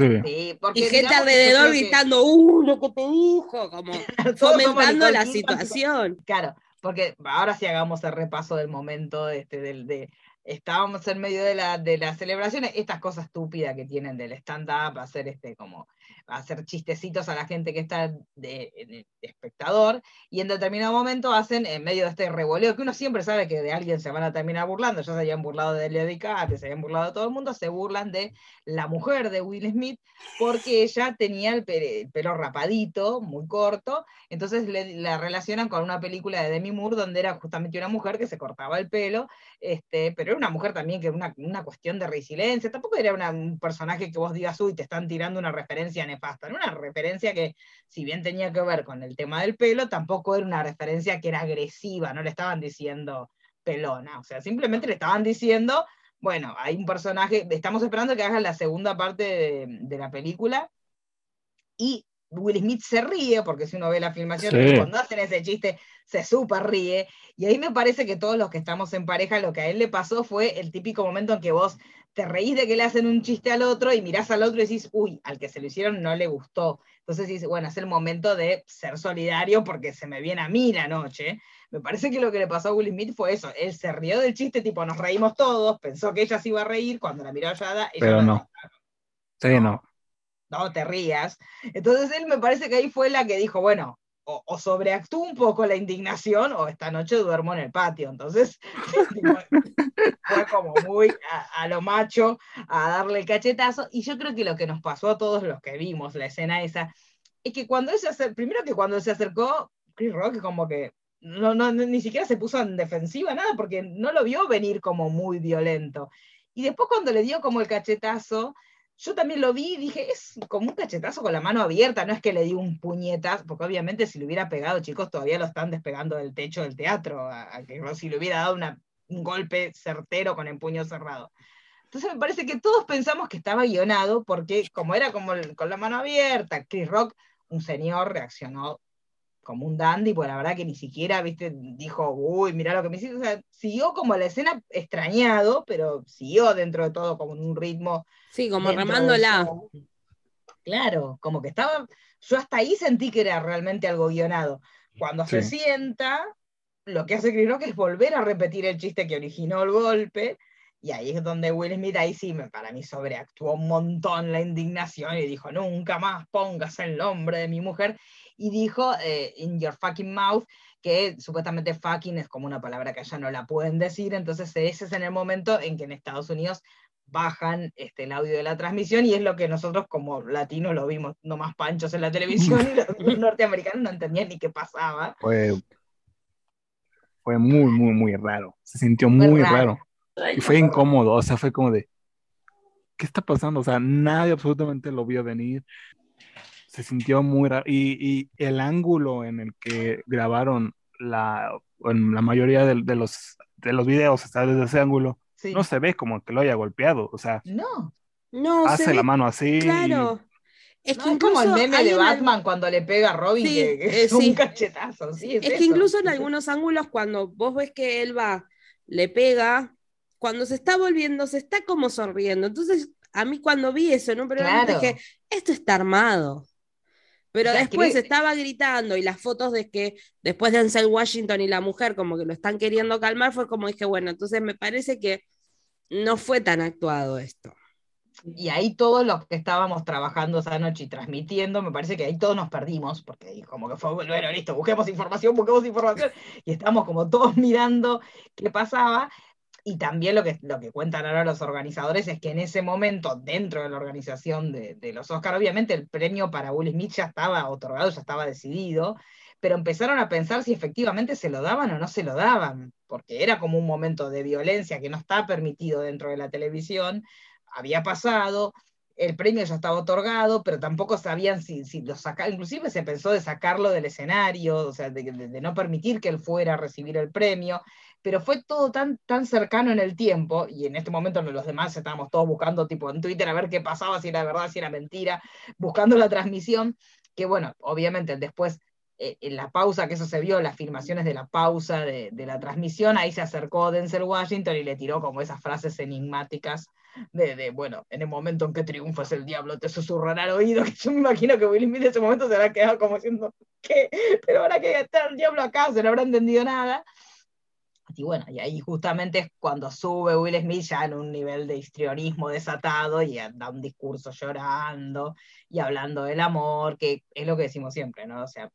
y gente alrededor gritando, ¡uh, lo que te dijo! Como fomentando la situación. Claro, porque ahora sí hagamos el repaso del momento este, del, de, estábamos en medio de la, de las celebraciones, estas cosas estúpidas que tienen del stand-up, hacer este como hacer chistecitos a la gente que está de, espectador, y en determinado momento hacen, en medio de este revoleo, que uno siempre sabe que de alguien se van a terminar burlando, ya se habían burlado de Leo DiCaprio, se habían burlado de todo el mundo, se burlan de la mujer de Will Smith, porque ella tenía el, pelo rapadito, muy corto, entonces la relacionan con una película de Demi Moore, donde era justamente una mujer que se cortaba el pelo, este, pero era una mujer también que era una, una cuestión de resiliencia, tampoco era un personaje que vos digas, uy, te están tirando una referencia nefasta, era una referencia que, si bien tenía que ver con el tema del pelo, tampoco era una referencia que era agresiva, no le estaban diciendo pelona, o sea, simplemente le estaban diciendo, bueno, hay un personaje, estamos esperando que haga la segunda parte de la película, y Will Smith se ríe, porque si uno ve la filmación, cuando hacen ese chiste, se súper ríe. Y ahí me parece que todos los que estamos en pareja, lo que a él le pasó fue el típico momento en que vos te reís de que le hacen un chiste al otro y mirás al otro y decís, uy, al que se lo hicieron no le gustó. Entonces dices, bueno, es el momento de ser solidario porque se me viene a mí la noche. Me parece que lo que le pasó a Will Smith fue eso. Él se rió del chiste, tipo, nos reímos todos, pensó que ella se iba a reír, cuando la miró allá, ella Pero no. Sí, no no te rías. Entonces él me parece que ahí fue la que dijo, bueno, o, o sobreactúo un poco la indignación o esta noche duermo en el patio. Entonces fue como muy a, lo macho a darle el cachetazo. Y yo creo que lo que nos pasó a todos los que vimos la escena esa, es que cuando él se acercó, primero que cuando se acercó, Chris Rock como que no, ni siquiera se puso en defensiva, nada, porque no lo vio venir como muy violento. Y después cuando le dio como el cachetazo, yo también lo vi y dije, es como un cachetazo con la mano abierta, no es que le di un puñetazo, porque obviamente si le hubiera pegado, chicos, todavía lo están despegando del techo del teatro, a, que si le hubiera dado un golpe certero con el puño cerrado. Entonces me parece que todos pensamos que estaba guionado, porque como era como con la mano abierta, Chris Rock, un señor, reaccionó como un dandy, pues la verdad que ni siquiera, viste, dijo, uy, mira lo que me hiciste, o sea, siguió como la escena extrañado, pero siguió dentro de todo como en un ritmo. Sí, como remándola. Claro, como que estaba, yo hasta ahí sentí que era realmente algo guionado. Cuando se sienta, lo que hace Chris Rock es volver a repetir el chiste que originó el golpe, y ahí es donde Will Smith, ahí sí, me, para mí sobreactuó un montón la indignación y dijo, nunca más pongas el nombre de mi mujer y dijo eh, in your fucking mouth, que supuestamente fucking es como una palabra que allá no la pueden decir, entonces ese es en el momento en que en Estados Unidos bajan este, el audio de la transmisión y es lo que nosotros como latinos lo vimos nomás panchos en la televisión y los, norteamericanos no entendían ni qué pasaba. Fue, fue muy, muy, muy raro. Se sintió muy raro. Y fue incómodo, o sea, fue como de, ¿qué está pasando? O sea, nadie absolutamente lo vio venir se sintió muy raro. Y, el ángulo en el que grabaron la, en la mayoría de, los, de los videos, está desde ese ángulo, no se ve como que lo haya golpeado. O sea, no. No, hace la mano así. Claro. Es, que como el meme de Batman cuando le pega a Robin, que, es un cachetazo. es, que incluso en algunos ángulos, cuando vos ves que él va, le pega, cuando se está volviendo, se está como sonriendo. Entonces, a mí cuando vi eso en un programa dije, esto está armado. Pero después estaba gritando y las fotos de que después de Ansel Washington y la mujer como que lo están queriendo calmar, fue como dije, bueno, entonces me parece que no fue tan actuado esto. y ahí todos los que estábamos trabajando esa noche y transmitiendo, me parece que ahí todos nos perdimos, porque como que fue, bueno, listo, busquemos información, busquemos información, y estamos como todos mirando qué pasaba. Y también lo que, lo que cuentan ahora los organizadores es que en ese momento, dentro de la organización de, los Oscars, obviamente el premio para Will Smith ya estaba otorgado, ya estaba decidido, pero empezaron a pensar si efectivamente se lo daban o no se lo daban, porque era como un momento de violencia que no está permitido dentro de la televisión, había pasado, el premio ya estaba otorgado, pero tampoco sabían si, si lo sacaban, inclusive se pensó de sacarlo del escenario, o sea, de, no permitir que él fuera a recibir el premio, pero fue todo tan, tan cercano en el tiempo, y en este momento los demás estábamos todos buscando tipo en Twitter a ver qué pasaba, si era verdad, si era mentira, buscando la transmisión, que bueno, obviamente después eh, en la pausa, que eso se vio, las filmaciones de la pausa de, la transmisión, ahí se acercó Denzel Washington y le tiró como esas frases enigmáticas de, bueno, en el momento en que triunfas el diablo te susurrará al oído, yo me imagino que Will Smith en ese momento se habrá quedado como diciendo, ¿qué? Pero ahora que está el diablo acá, se no habrá entendido nada. Y bueno, y ahí justamente es cuando sube Will Smith ya en un nivel de histrionismo desatado y da un discurso llorando y hablando del amor, que es lo que decimos siempre, ¿no? O sea,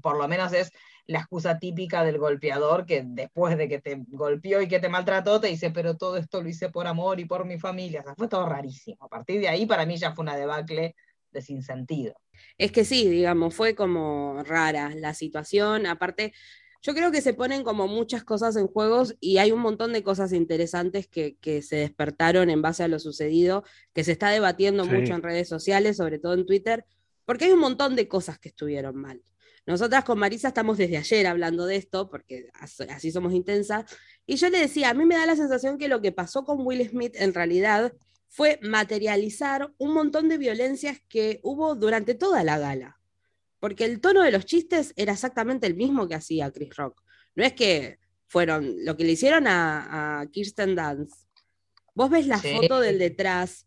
por lo menos es la excusa típica del golpeador que después de que te golpeó y que te maltrató, te dice, pero todo esto lo hice por amor y por mi familia. O sea, fue todo rarísimo. A partir de ahí, para mí ya fue una debacle de sinsentido. Es que sí, digamos, fue como rara la situación. Aparte, yo creo que se ponen como muchas cosas en juegos y hay un montón de cosas interesantes que, se despertaron en base a lo sucedido, que se está debatiendo mucho en redes sociales, sobre todo en Twitter, porque hay un montón de cosas que estuvieron mal. Nosotras con Marisa estamos desde ayer hablando de esto, porque así somos intensas, y yo le decía, a mí me da la sensación que lo que pasó con Will Smith en realidad fue materializar un montón de violencias que hubo durante toda la gala porque el tono de los chistes era exactamente el mismo que hacía Chris Rock. No es que fueron lo que le hicieron a, Kirsten Dance. Vos ves la foto del detrás,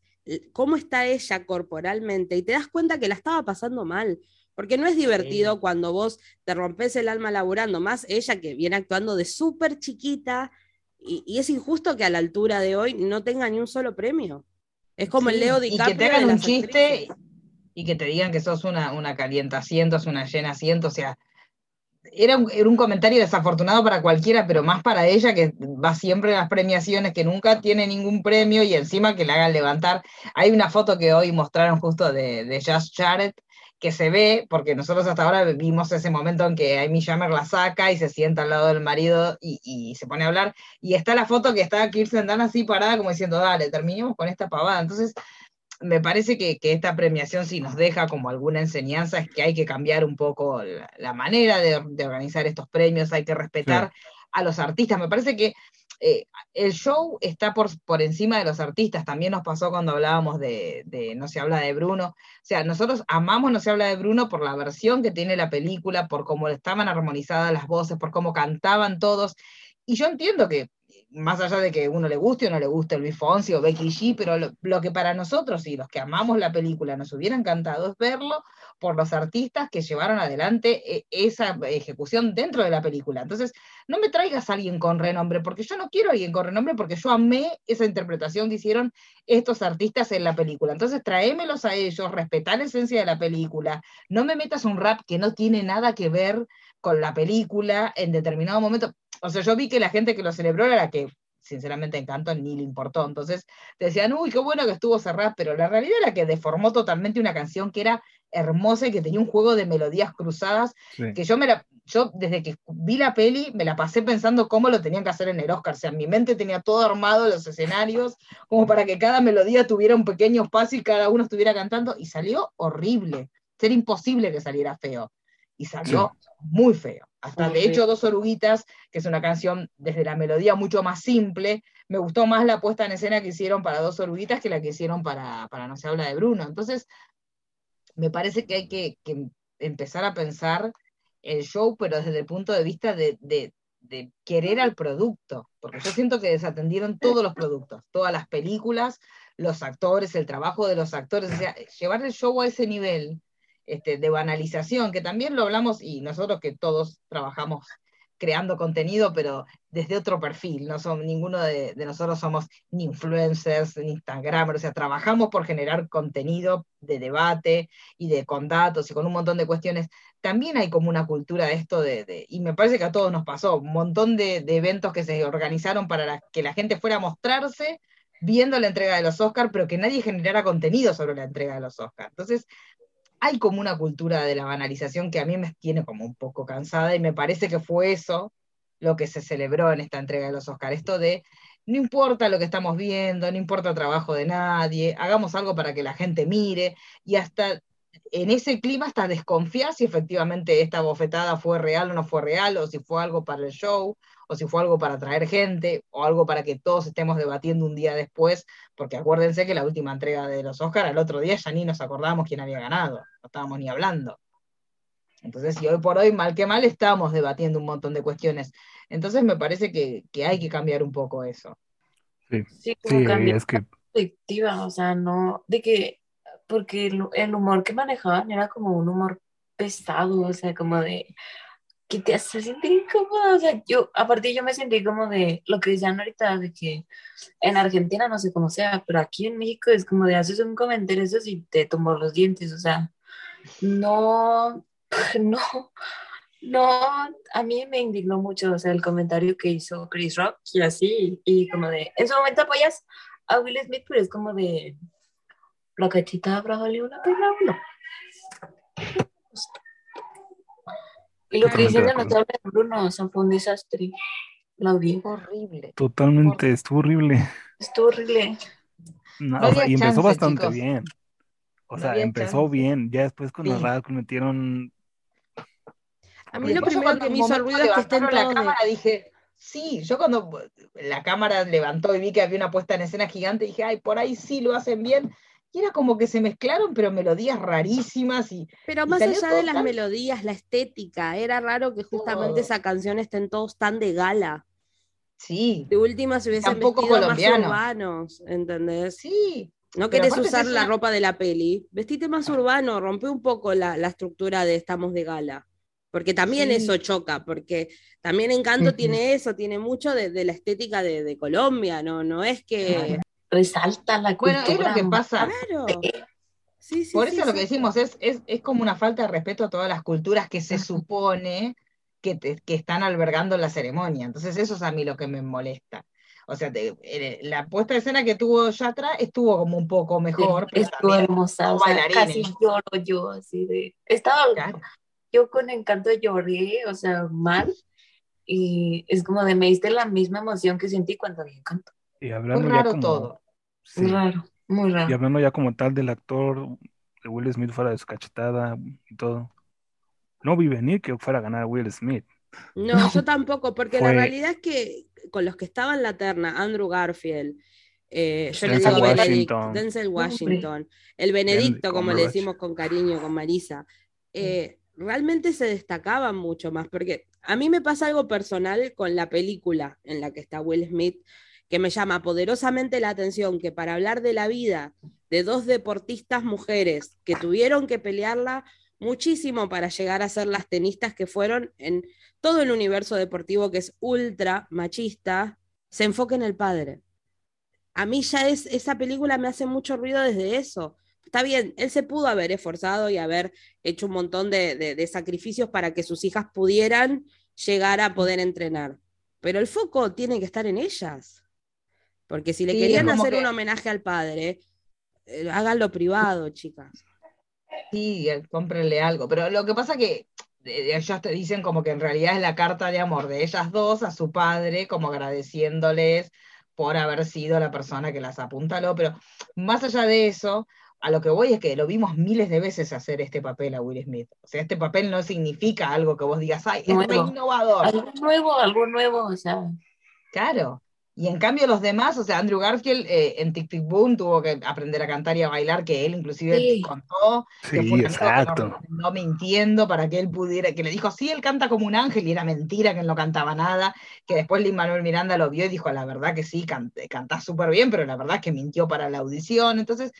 cómo está ella corporalmente y te das cuenta que la estaba pasando mal. Porque no es divertido cuando vos te rompes el alma laburando, más ella que viene actuando de súper chiquita y, es injusto que a la altura de hoy no tenga ni un solo premio. Es como el Leo DiCaprio. Y que te hagan un chiste y que te digan que sos una, una calienta asiento, una llena asiento, o sea, era un, era un, comentario desafortunado para cualquiera, pero más para ella que va siempre a las premiaciones, que nunca tiene ningún premio y encima que la hagan levantar. Hay una foto que hoy mostraron justo de, de Just Jared, que se ve, porque nosotros hasta ahora vimos ese momento en que Amy Schumer la saca y se sienta al lado del marido y, se pone a hablar, y está la foto que está Kirsten Dunst así parada como diciendo, dale, terminemos con esta pavada. Entonces, me parece que, esta premiación si nos deja como alguna enseñanza es que hay que cambiar un poco la, manera de, organizar estos premios, hay que respetar a los artistas. Me parece que eh, el show está por, por encima de los artistas. También nos pasó cuando hablábamos de, de, No se habla de Bruno. O sea, nosotros amamos No se habla de Bruno por la versión que tiene la película, por cómo estaban armonizadas las voces, por cómo cantaban todos. Y yo entiendo que más allá de que uno le guste o no le guste Luis Fonsi o Becky G, pero lo, que para nosotros y los que amamos la película nos hubiera encantado es verlo por los artistas que llevaron adelante eh, esa ejecución dentro de la película. Entonces, no me traigas a alguien con renombre, porque yo no quiero a alguien con renombre, porque yo amé esa interpretación que hicieron estos artistas en la película. Entonces, tráemelos a ellos, respetá la esencia de la película, no me metas un rap que no tiene nada que ver con la película en determinado momento o sea, yo vi que la gente que lo celebró era la que sinceramente encantó ni le importó. Entonces decían, uy, qué bueno que estuvo cerrada, pero la realidad era que deformó totalmente una canción que era hermosa y que tenía un juego de melodías cruzadas, que yo me la, yo desde que vi la peli me la pasé pensando cómo lo tenían que hacer en el Oscar. O sea, mi mente tenía todo armado, los escenarios, como para que cada melodía tuviera un pequeño espacio y cada uno estuviera cantando, y salió horrible. Era imposible que saliera feo. Y salió muy feo. Hasta de hecho, Dos Oruguitas, que es una canción desde la melodía mucho más simple, me gustó más la puesta en escena que hicieron para Dos Oruguitas que la que hicieron para, para No se habla de Bruno. Entonces, me parece que hay que, empezar a pensar el show, pero desde el punto de vista de, de, querer al producto, porque yo siento que desatendieron todos los productos, todas las películas, los actores, el trabajo de los actores, o sea, llevar el show a ese nivel este, de banalización, que también lo hablamos y nosotros que todos trabajamos creando contenido, pero desde otro perfil. No son, ninguno de, nosotros somos ni influencers, ni Instagramers, o sea, trabajamos por generar contenido de debate y de con datos y con un montón de cuestiones. También hay como una cultura de esto de, y me parece que a todos nos pasó, un montón de, eventos que se organizaron para que la gente fuera a mostrarse viendo la entrega de los Oscars, pero que nadie generara contenido sobre la entrega de los Oscars. Entonces, hay como una cultura de la banalización que a mí me tiene como un poco cansada y me parece que fue eso lo que se celebró en esta entrega de los Oscars, esto de no importa lo que estamos viendo, no importa el trabajo de nadie, hagamos algo para que la gente mire y hasta en ese clima hasta desconfiar si efectivamente esta bofetada fue real o no fue real, o si fue algo para el show, o si fue algo para atraer gente, o algo para que todos estemos debatiendo un día después, porque acuérdense que la última entrega de los Oscars, al otro día ya ni nos acordábamos quién había ganado, no estábamos ni hablando. Entonces, y hoy por hoy, mal que mal, estamos debatiendo un montón de cuestiones. Entonces, me parece que, hay que cambiar un poco eso. Sí, sí, como cambiar es que... perspectiva, o sea, no, de que, porque el humor que manejaban era como un humor pesado, o sea, como de, que te hace sentir incómoda. O sea, yo, aparte yo me sentí como de lo que decían ahorita, de que en Argentina no sé cómo sea, pero aquí en México es como de haces un comentario eso y te tomó los dientes. O sea, no, no, no, a mí me indignó mucho, o sea, el comentario que hizo Chris Rock y así, y como de, en su momento apoyas a Will Smith, pero es como de, la cachita habrá valido la pena o no. Y lo que dicen de notable de Bruno, o sea, fue un desastre. La odié. Horrible. Totalmente, estuvo horrible. Estuvo horrible. No, o sea, y empezó bastante bien. O sea, empezó bien. Ya después con los rasgos metieron. A mí lo primero que me hizo ruido es que estén en la cámara dije, sí, yo cuando la cámara levantó y vi que había una puesta en escena gigante, dije, ay, por ahí sí lo hacen bien. Y era como que se mezclaron, pero melodías rarísimas. Y, pero más allá de las melodías, la estética, era raro que justamente esa canción estén todos tan de gala. Sí. De última se hubiesen vestido colombiano. más urbanos, ¿entendés? Sí. No querés usar la ropa de la peli. Vestite más urbano, rompe un poco la, estructura de estamos de gala. Porque también eso choca, porque también Encanto tiene eso, tiene mucho de, la estética de, Colombia, ¿no? No es que resalta la cultura. Bueno, es lo que pasa. Por eso lo que decimos es, es, como una falta de respeto a todas las culturas que se supone que, que están albergando la ceremonia. Entonces eso es a mí lo que me molesta. O sea, la puesta de escena que tuvo Yatra estuvo como un poco mejor. estuvo hermosa, casi lloro yo, así de... Estaba... Yo con encanto lloré, o sea, mal, y es como de me diste la misma emoción que sentí cuando vi encanto. Y hablando muy raro todo. Muy raro, muy raro. Y hablando ya como tal del actor de Will Smith fuera de su cachetada y todo. No vi venir que fuera a ganar Will Smith. No, yo tampoco, porque la realidad es que con los que estaban en la terna, Andrew Garfield, eh, yo le digo Washington. Denzel Washington, el Benedicto, como le decimos con cariño, con Marisa, eh, realmente se destacaban mucho más, porque a mí me pasa algo personal con la película en la que está Will Smith, que me llama poderosamente la atención que para hablar de la vida de dos deportistas mujeres que tuvieron que pelearla muchísimo para llegar a ser las tenistas que fueron en todo el universo deportivo que es ultra machista, se enfoque en el padre. A mí ya es, esa película me hace mucho ruido desde eso. Está bien, él se pudo haber esforzado y haber hecho un montón de sacrificios para que sus hijas pudieran llegar a poder entrenar, pero el foco tiene que estar en ellas. Porque si le querían hacer un homenaje al padre, eh, háganlo privado, chicas. Sí, eh, cómprenle algo. Pero lo que pasa que ellas te dicen como que en realidad es la carta de amor de ellas dos a su padre, como agradeciéndoles por haber sido la persona que las apuntaló. Pero más allá de eso, a lo que voy es que lo vimos miles de veces hacer este papel a Will Smith. O sea, este papel no significa algo que vos digas, ay, es innovador. Algo nuevo, algo nuevo, o sea. Claro. Y en cambio los demás, o sea, Andrew Garfield eh, en Tic Tic Boom tuvo que aprender a cantar y a bailar, que él inclusive contó, que fue exacto. No, mintiendo para que él pudiera, que le dijo, sí, él canta como un ángel, y era mentira que él no cantaba nada, que después Lin Manuel Miranda lo vio y dijo, la verdad que sí, cantás súper bien, pero la verdad es que mintió para la audición. Entonces,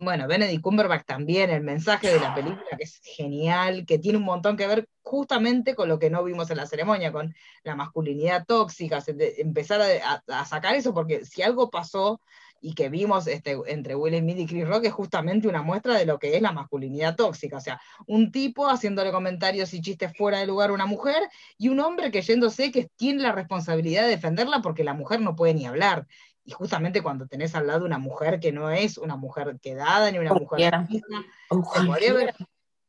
bueno, Benedict Cumberbatch también, el mensaje de la película que es genial, que tiene un montón que ver justamente con lo que no vimos en la ceremonia, con la masculinidad tóxica, empezar a, sacar eso, porque si algo pasó y que vimos este, entre Will Smith y Chris Rock es justamente una muestra de lo que es la masculinidad tóxica, o sea, un tipo haciéndole comentarios y chistes fuera de lugar a una mujer y un hombre creyéndose que tiene la responsabilidad de defenderla porque la mujer no puede ni hablar y justamente cuando tenés al lado una mujer que no es una mujer quedada ni una mujer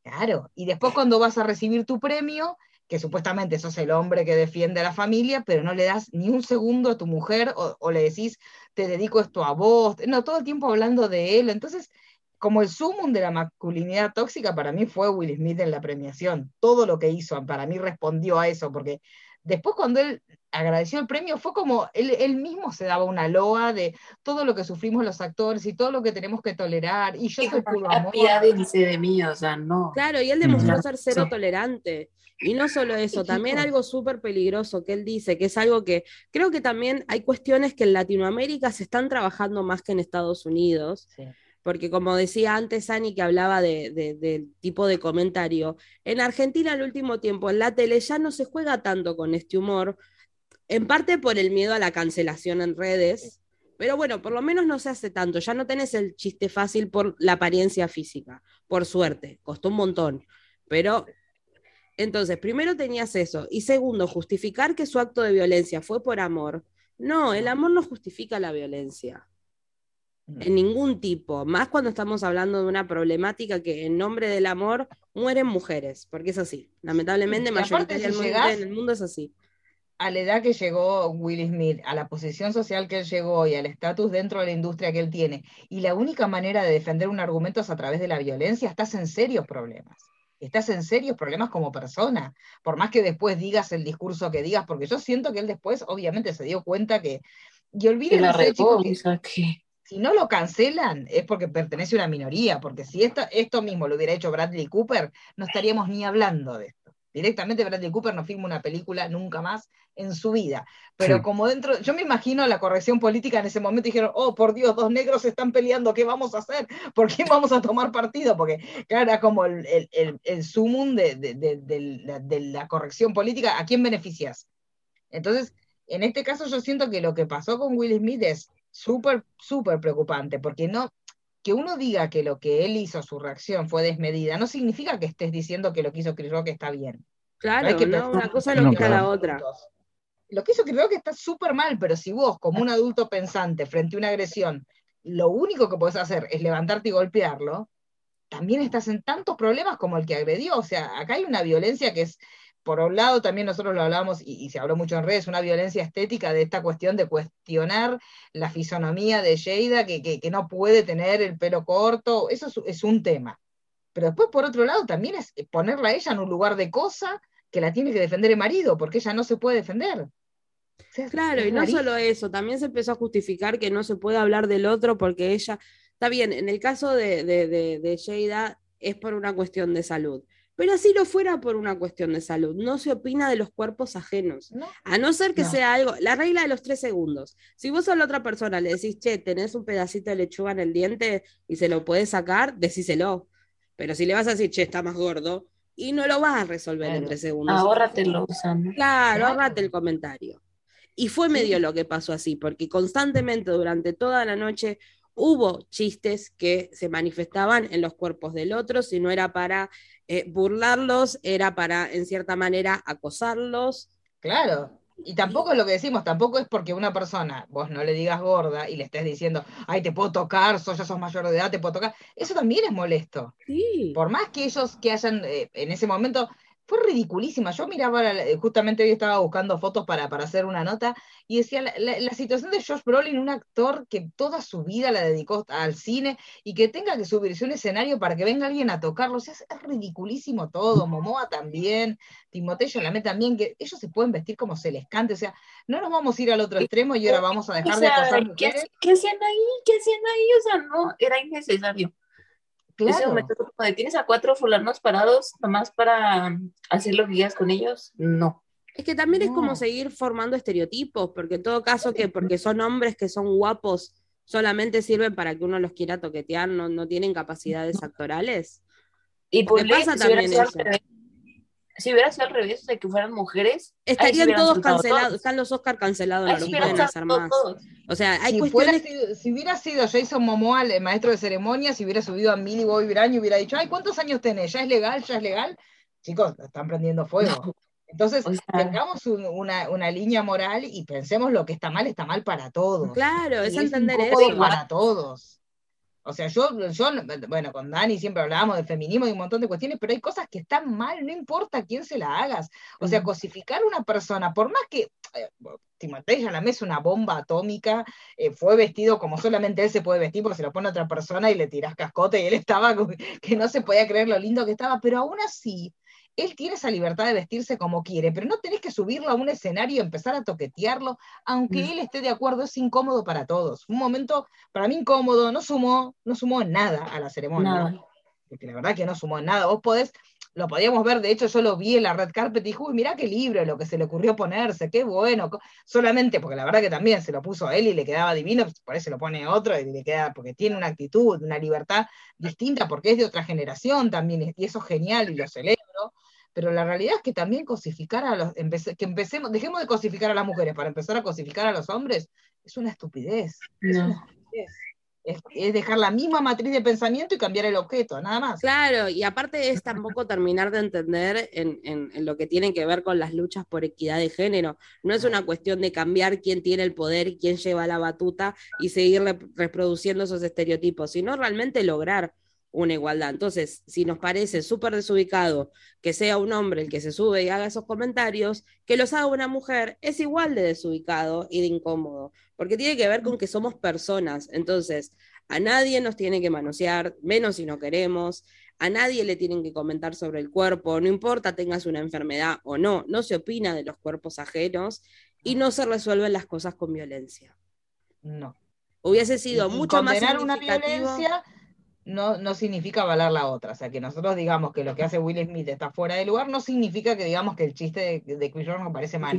claro, y después cuando vas a recibir tu premio, que supuestamente sos el hombre que defiende a la familia, pero no le das ni un segundo a tu mujer o, le decís, te dedico esto a vos, no, todo el tiempo hablando de él, entonces como el sumum de la masculinidad tóxica para mí fue Will Smith en la premiación. Todo lo que hizo para mí respondió a eso, porque después cuando él agradeció el premio, fue como él, mismo se daba una loa de todo lo que sufrimos los actores y todo lo que tenemos que tolerar. Y yo soy puro amor. de mí, o sea, no. Claro, y él demostró ser cero tolerante. Y no solo eso, también algo súper peligroso que él dice, que es algo que creo que también hay cuestiones que en Latinoamérica se están trabajando más que en Estados Unidos. Porque como decía antes Ani que hablaba de, del tipo de comentario, en Argentina el último tiempo en la tele ya no se juega tanto con este humor, en parte por el miedo a la cancelación en redes, pero bueno, por lo menos no se hace tanto. Ya no tenés el chiste fácil por la apariencia física, por suerte, costó un montón. Pero entonces, primero tenías eso. Y segundo, justificar que su acto de violencia fue por amor. No, el amor no justifica la violencia. En ningún tipo. Más cuando estamos hablando de una problemática que en nombre del amor mueren mujeres, porque es así. Lamentablemente, mayoritariamente en el mundo es así a la edad que llegó Will Smith, a la posición social que él llegó y al estatus dentro de la industria que él tiene, y la única manera de defender un argumento es a través de la violencia, estás en serios problemas. Estás en serios problemas como persona, por más que después digas el discurso que digas, porque yo siento que él después obviamente se dio cuenta que... Y olvídense, chicos, que si no lo cancelan es porque pertenece a una minoría, porque si esto, esto mismo lo hubiera hecho Bradley Cooper, no estaríamos ni hablando de esto. Directamente Bradley Cooper no firma una película nunca más en su vida. Pero como dentro, yo me imagino la corrección política en ese momento dijeron, oh, por Dios, dos negros se están peleando, ¿qué vamos a hacer? ¿Por qué vamos a tomar partido? Porque, claro, era como el, el, el, sumum de, de, la, corrección política, ¿a quién beneficias? Entonces, en este caso yo siento que lo que pasó con Will Smith es súper, súper preocupante, porque no, que uno diga que lo que él hizo, su reacción fue desmedida, no significa que estés diciendo que lo que hizo Chris Rock está bien. Claro, una cosa no quita la otra. Lo que hizo Chris Rock está súper mal, pero si vos, como un adulto pensante, frente a una agresión, lo único que podés hacer es levantarte y golpearlo, también estás en tantos problemas como el que agredió. O sea, acá hay una violencia que es por un lado también nosotros lo hablamos y, se habló mucho en redes, una violencia estética de esta cuestión de cuestionar la fisonomía de Sheida, que, no puede tener el pelo corto, eso es, un tema. Pero después, por otro lado, también es ponerla a ella en un lugar de cosa que la tiene que defender el marido, porque ella no se puede defender. claro, y no solo eso, también se empezó a justificar que no se puede hablar del otro porque ella, está bien, en el caso de, de, de, es por una cuestión de salud pero así lo fuera por una cuestión de salud. No se opina de los cuerpos ajenos. A no ser que sea algo, la regla de los tres segundos. Si vos a la otra persona le decís, che, tenés un pedacito de lechuga en el diente y se lo puedes sacar, decíselo. Pero si le vas a decir, che, está más gordo, y no lo vas a resolver en tres segundos. Ahórratelo, Claro, claro, ahórrate el comentario. Y fue medio lo que pasó así, porque constantemente durante toda la noche hubo chistes que se manifestaban en los cuerpos del otro, si no era para eh, burlarlos, era para, en cierta manera, acosarlos. Claro, y tampoco es lo que decimos, tampoco es porque una persona, vos no le digas gorda y le estés diciendo, ay, te puedo tocar, sos, ya sos mayor de edad, te puedo tocar. Eso también es molesto. Sí. Por más que ellos que hayan, eh, en ese momento, fue ridiculísima. Yo miraba, justamente hoy estaba buscando fotos para, para hacer una nota y decía la, situación de Josh Brolin, un actor que toda su vida la dedicó al cine y que tenga que subirse a un escenario para que venga alguien a tocarlo. O sea, es, ridiculísimo todo. Momoa también, Timoteo Chalamet también, que ellos se pueden vestir como se les cante. O sea, no nos vamos a ir al otro extremo y ahora vamos a dejar de acosar mujeres. ¿qué, ¿Qué hacían ahí? ¿Qué hacían ahí? O sea, no, era innecesario. Claro. tienes a cuatro fulanos parados, nomás para hacer lo que quieras con ellos, no. Es que también es como seguir formando estereotipos, porque en todo caso que porque son hombres que son guapos solamente sirven para que uno los quiera toquetear, no, no tienen capacidades actorales. Y por pasa también eso si hubiera sido al revés, de que fueran mujeres, estarían todos cancelados, están los Oscar cancelados, no pueden hacer más. O sea, hay si, cuestiones... si hubiera sido Jason Momoa el maestro de ceremonia, si hubiera subido a Millie Bobby Brown y hubiera dicho, ay, ¿cuántos años tenés? ¿Ya es legal? ¿Ya es legal? Chicos, están prendiendo fuego. Entonces, tengamos una, una, línea moral y pensemos lo que está mal, está mal para todos. Claro, es entender eso. Para todos. O sea, yo, yo, bueno, con Dani siempre hablábamos de feminismo y un montón de cuestiones, pero hay cosas que están mal, no importa quién se la hagas. O sea, cosificar a una persona, por más que eh, Timotei la es una bomba atómica, eh, fue vestido como solamente él se puede vestir porque se lo pone a otra persona y le tiras cascote y él estaba que no se podía creer lo lindo que estaba, pero aún así él tiene esa libertad de vestirse como quiere, pero no tenés que subirlo a un escenario y empezar a toquetearlo, aunque mm. él esté de acuerdo, es incómodo para todos. Un momento para mí incómodo, no sumó, no sumó nada a la ceremonia. Porque la verdad que no sumó nada. Vos podés, lo podíamos ver, de hecho yo lo vi en la red carpet y dije, uy, mirá qué libro, lo que se le ocurrió ponerse, qué bueno. Solamente porque la verdad que también se lo puso a él y le quedaba divino, por eso se lo pone otro y le queda, porque tiene una actitud, una libertad distinta, porque es de otra generación también, y eso es genial y lo celebro pero la realidad es que también cosificar a los, que empecemos, dejemos de cosificar a las mujeres para empezar a cosificar a los hombres, es una estupidez. Es, dejar la misma matriz de pensamiento y cambiar el objeto, nada más. Claro, y aparte es tampoco terminar de entender en, en, lo que tiene que ver con las luchas por equidad de género. No es una cuestión de cambiar quién tiene el poder y quién lleva la batuta y seguir reproduciendo esos estereotipos, sino realmente lograr una igualdad. Entonces, si nos parece súper desubicado que sea un hombre el que se sube y haga esos comentarios, que los haga una mujer es igual de desubicado y de incómodo, porque tiene que ver con que somos personas. Entonces, a nadie nos tiene que manosear, menos si no queremos, a nadie le tienen que comentar sobre el cuerpo, no importa tengas una enfermedad o no, no se opina de los cuerpos ajenos y no se resuelven las cosas con violencia. No. Hubiese sido mucho más significativo. una violencia no, no significa avalar la otra. O sea, que nosotros digamos que lo que hace Will Smith está fuera de lugar, no significa que digamos que el chiste de, de Chris Rock parece mal.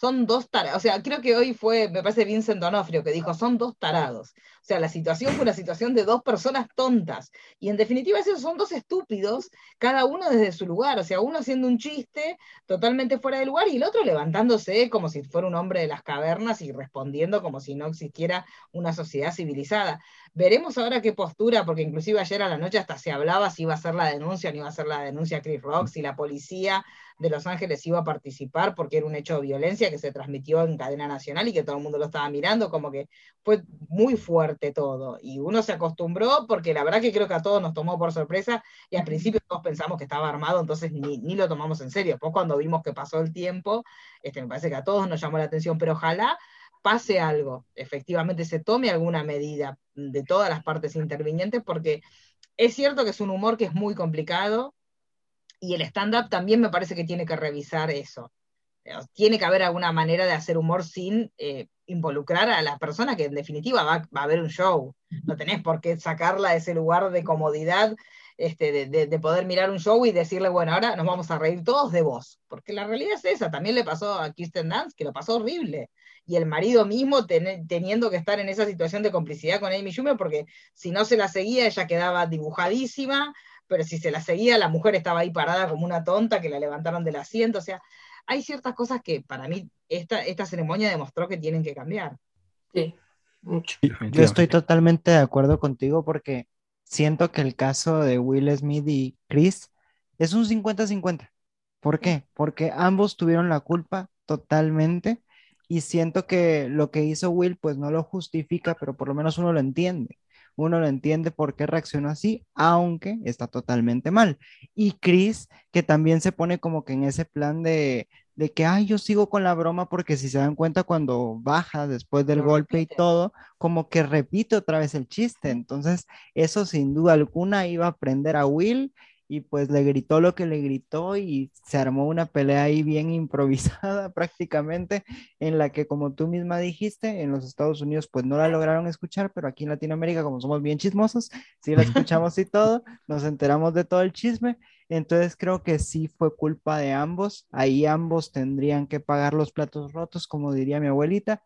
Son dos tarados. O sea, creo que hoy fue, me parece Vincent Donofrio que dijo, son dos tarados. Sea, la situación fue una situación de dos personas tontas. Y en definitiva, esos son dos estúpidos, cada uno desde su lugar. O sea, uno haciendo un chiste totalmente fuera de lugar y el otro levantándose como si fuera un hombre de las cavernas y respondiendo como si no existiera una sociedad civilizada. Veremos ahora qué postura, porque inclusive ayer a la noche hasta se hablaba si iba a ser la denuncia o no iba a ser la denuncia Chris Rock, si la policía de Los Ángeles iba a participar porque era un hecho de violencia que se transmitió en cadena nacional y que todo el mundo lo estaba mirando, como que fue muy fuerte todo. Y uno se acostumbró porque la verdad que creo que a todos nos tomó por sorpresa y al principio todos pensamos que estaba armado, entonces ni, ni lo tomamos en serio. Después cuando vimos que pasó el tiempo, este, me parece que a todos nos llamó la atención, pero ojalá pase algo, efectivamente se tome alguna medida de todas las partes intervinientes, porque es cierto que es un humor que es muy complicado y el stand-up también me parece que tiene que revisar eso. Tiene que haber alguna manera de hacer humor sin eh, involucrar a la persona que en definitiva va, va, a ver un show. No tenés por qué sacarla de ese lugar de comodidad este, de, poder mirar un show y decirle, bueno, ahora nos vamos a reír todos de vos. Porque la realidad es esa, también le pasó a Kirsten Dance, que lo pasó horrible. Y el marido mismo teniendo que estar en esa situación de complicidad con Amy Schumer, porque si no se la seguía, ella quedaba dibujadísima, pero si se la seguía, la mujer estaba ahí parada como una tonta que la levantaron del asiento. O sea, hay ciertas cosas que para mí esta, esta ceremonia demostró que tienen que cambiar. Sí, mucho. Yo estoy totalmente de acuerdo contigo porque siento que el caso de Will Smith y Chris es un 50-50. ¿Por qué? Porque ambos tuvieron la culpa totalmente y siento que lo que hizo Will pues no lo justifica, pero por lo menos uno lo entiende. Uno lo entiende por qué reaccionó así, aunque está totalmente mal. Y Chris, que también se pone como que en ese plan de, de que, ay, yo sigo con la broma porque si se dan cuenta cuando baja después del golpe y todo, como que repite otra vez el chiste. Entonces, eso sin duda alguna iba a aprender a Will y pues le gritó lo que le gritó y se armó una pelea ahí bien improvisada prácticamente en la que como tú misma dijiste, en los Estados Unidos pues no la lograron escuchar, pero aquí en Latinoamérica como somos bien chismosos, sí la escuchamos y todo, nos enteramos de todo el chisme, entonces creo que sí fue culpa de ambos, ahí ambos tendrían que pagar los platos rotos como diría mi abuelita,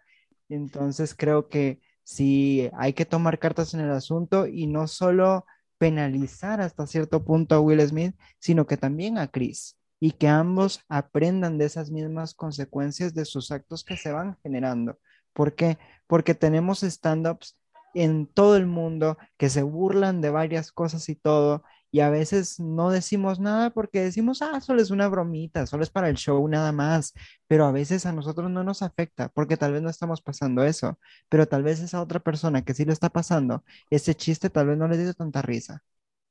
entonces creo que sí hay que tomar cartas en el asunto y no solo penalizar hasta cierto punto a Will Smith, sino que también a Chris y que ambos aprendan de esas mismas consecuencias de sus actos que se van generando. ¿Por qué? Porque tenemos stand-ups en todo el mundo que se burlan de varias cosas y todo, y a veces no decimos nada porque decimos, ah, solo es una bromita, solo es para el show nada más, pero a veces a nosotros no nos afecta porque tal vez no estamos pasando eso, pero tal vez esa otra persona que sí lo está pasando, ese chiste tal vez no le dio tanta risa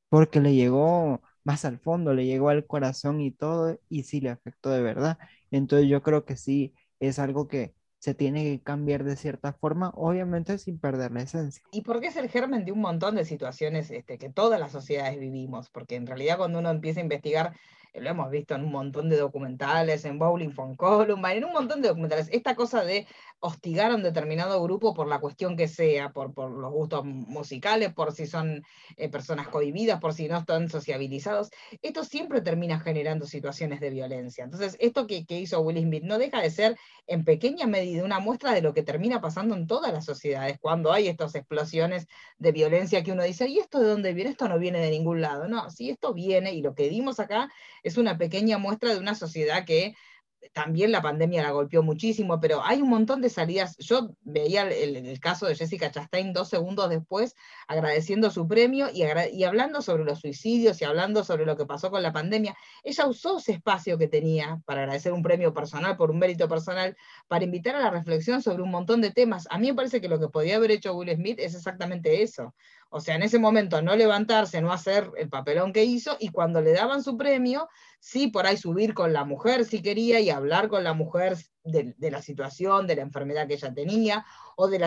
porque le llegó más al fondo, le llegó al corazón y todo, y sí le afectó de verdad. Entonces yo creo que sí es algo que se tiene que cambiar de cierta forma, obviamente sin perder la esencia. Y porque es el germen de un montón de situaciones este, que todas las sociedades vivimos, porque en realidad cuando uno empieza a investigar lo hemos visto en un montón de documentales, en Bowling for Columbine, en un montón de documentales, esta cosa de hostigar a un determinado grupo por la cuestión que sea, por, por los gustos musicales, por si son eh, personas cohibidas, por si no están sociabilizados, esto siempre termina generando situaciones de violencia. Entonces, esto que, que hizo Will Smith no deja de ser en pequeña medida una muestra de lo que termina pasando en todas las sociedades, cuando hay estas explosiones de violencia que uno dice, ¿y esto de dónde viene? Esto no viene de ningún lado. No, si esto viene, y lo que dimos acá es una pequeña muestra de una sociedad que también la pandemia la golpeó muchísimo, pero hay un montón de salidas. Yo veía el, caso de Jessica Chastain dos segundos después agradeciendo su premio y, y, hablando sobre los suicidios y hablando sobre lo que pasó con la pandemia. Ella usó ese espacio que tenía para agradecer un premio personal por un mérito personal, para invitar a la reflexión sobre un montón de temas. A mí me parece que lo que podía haber hecho Will Smith es exactamente eso. O sea, en ese momento no levantarse, no hacer el papelón que hizo, y cuando le daban su premio, sí por ahí subir con la mujer si quería y hablar con la mujer de, la situación, de la enfermedad que ella tenía, o de,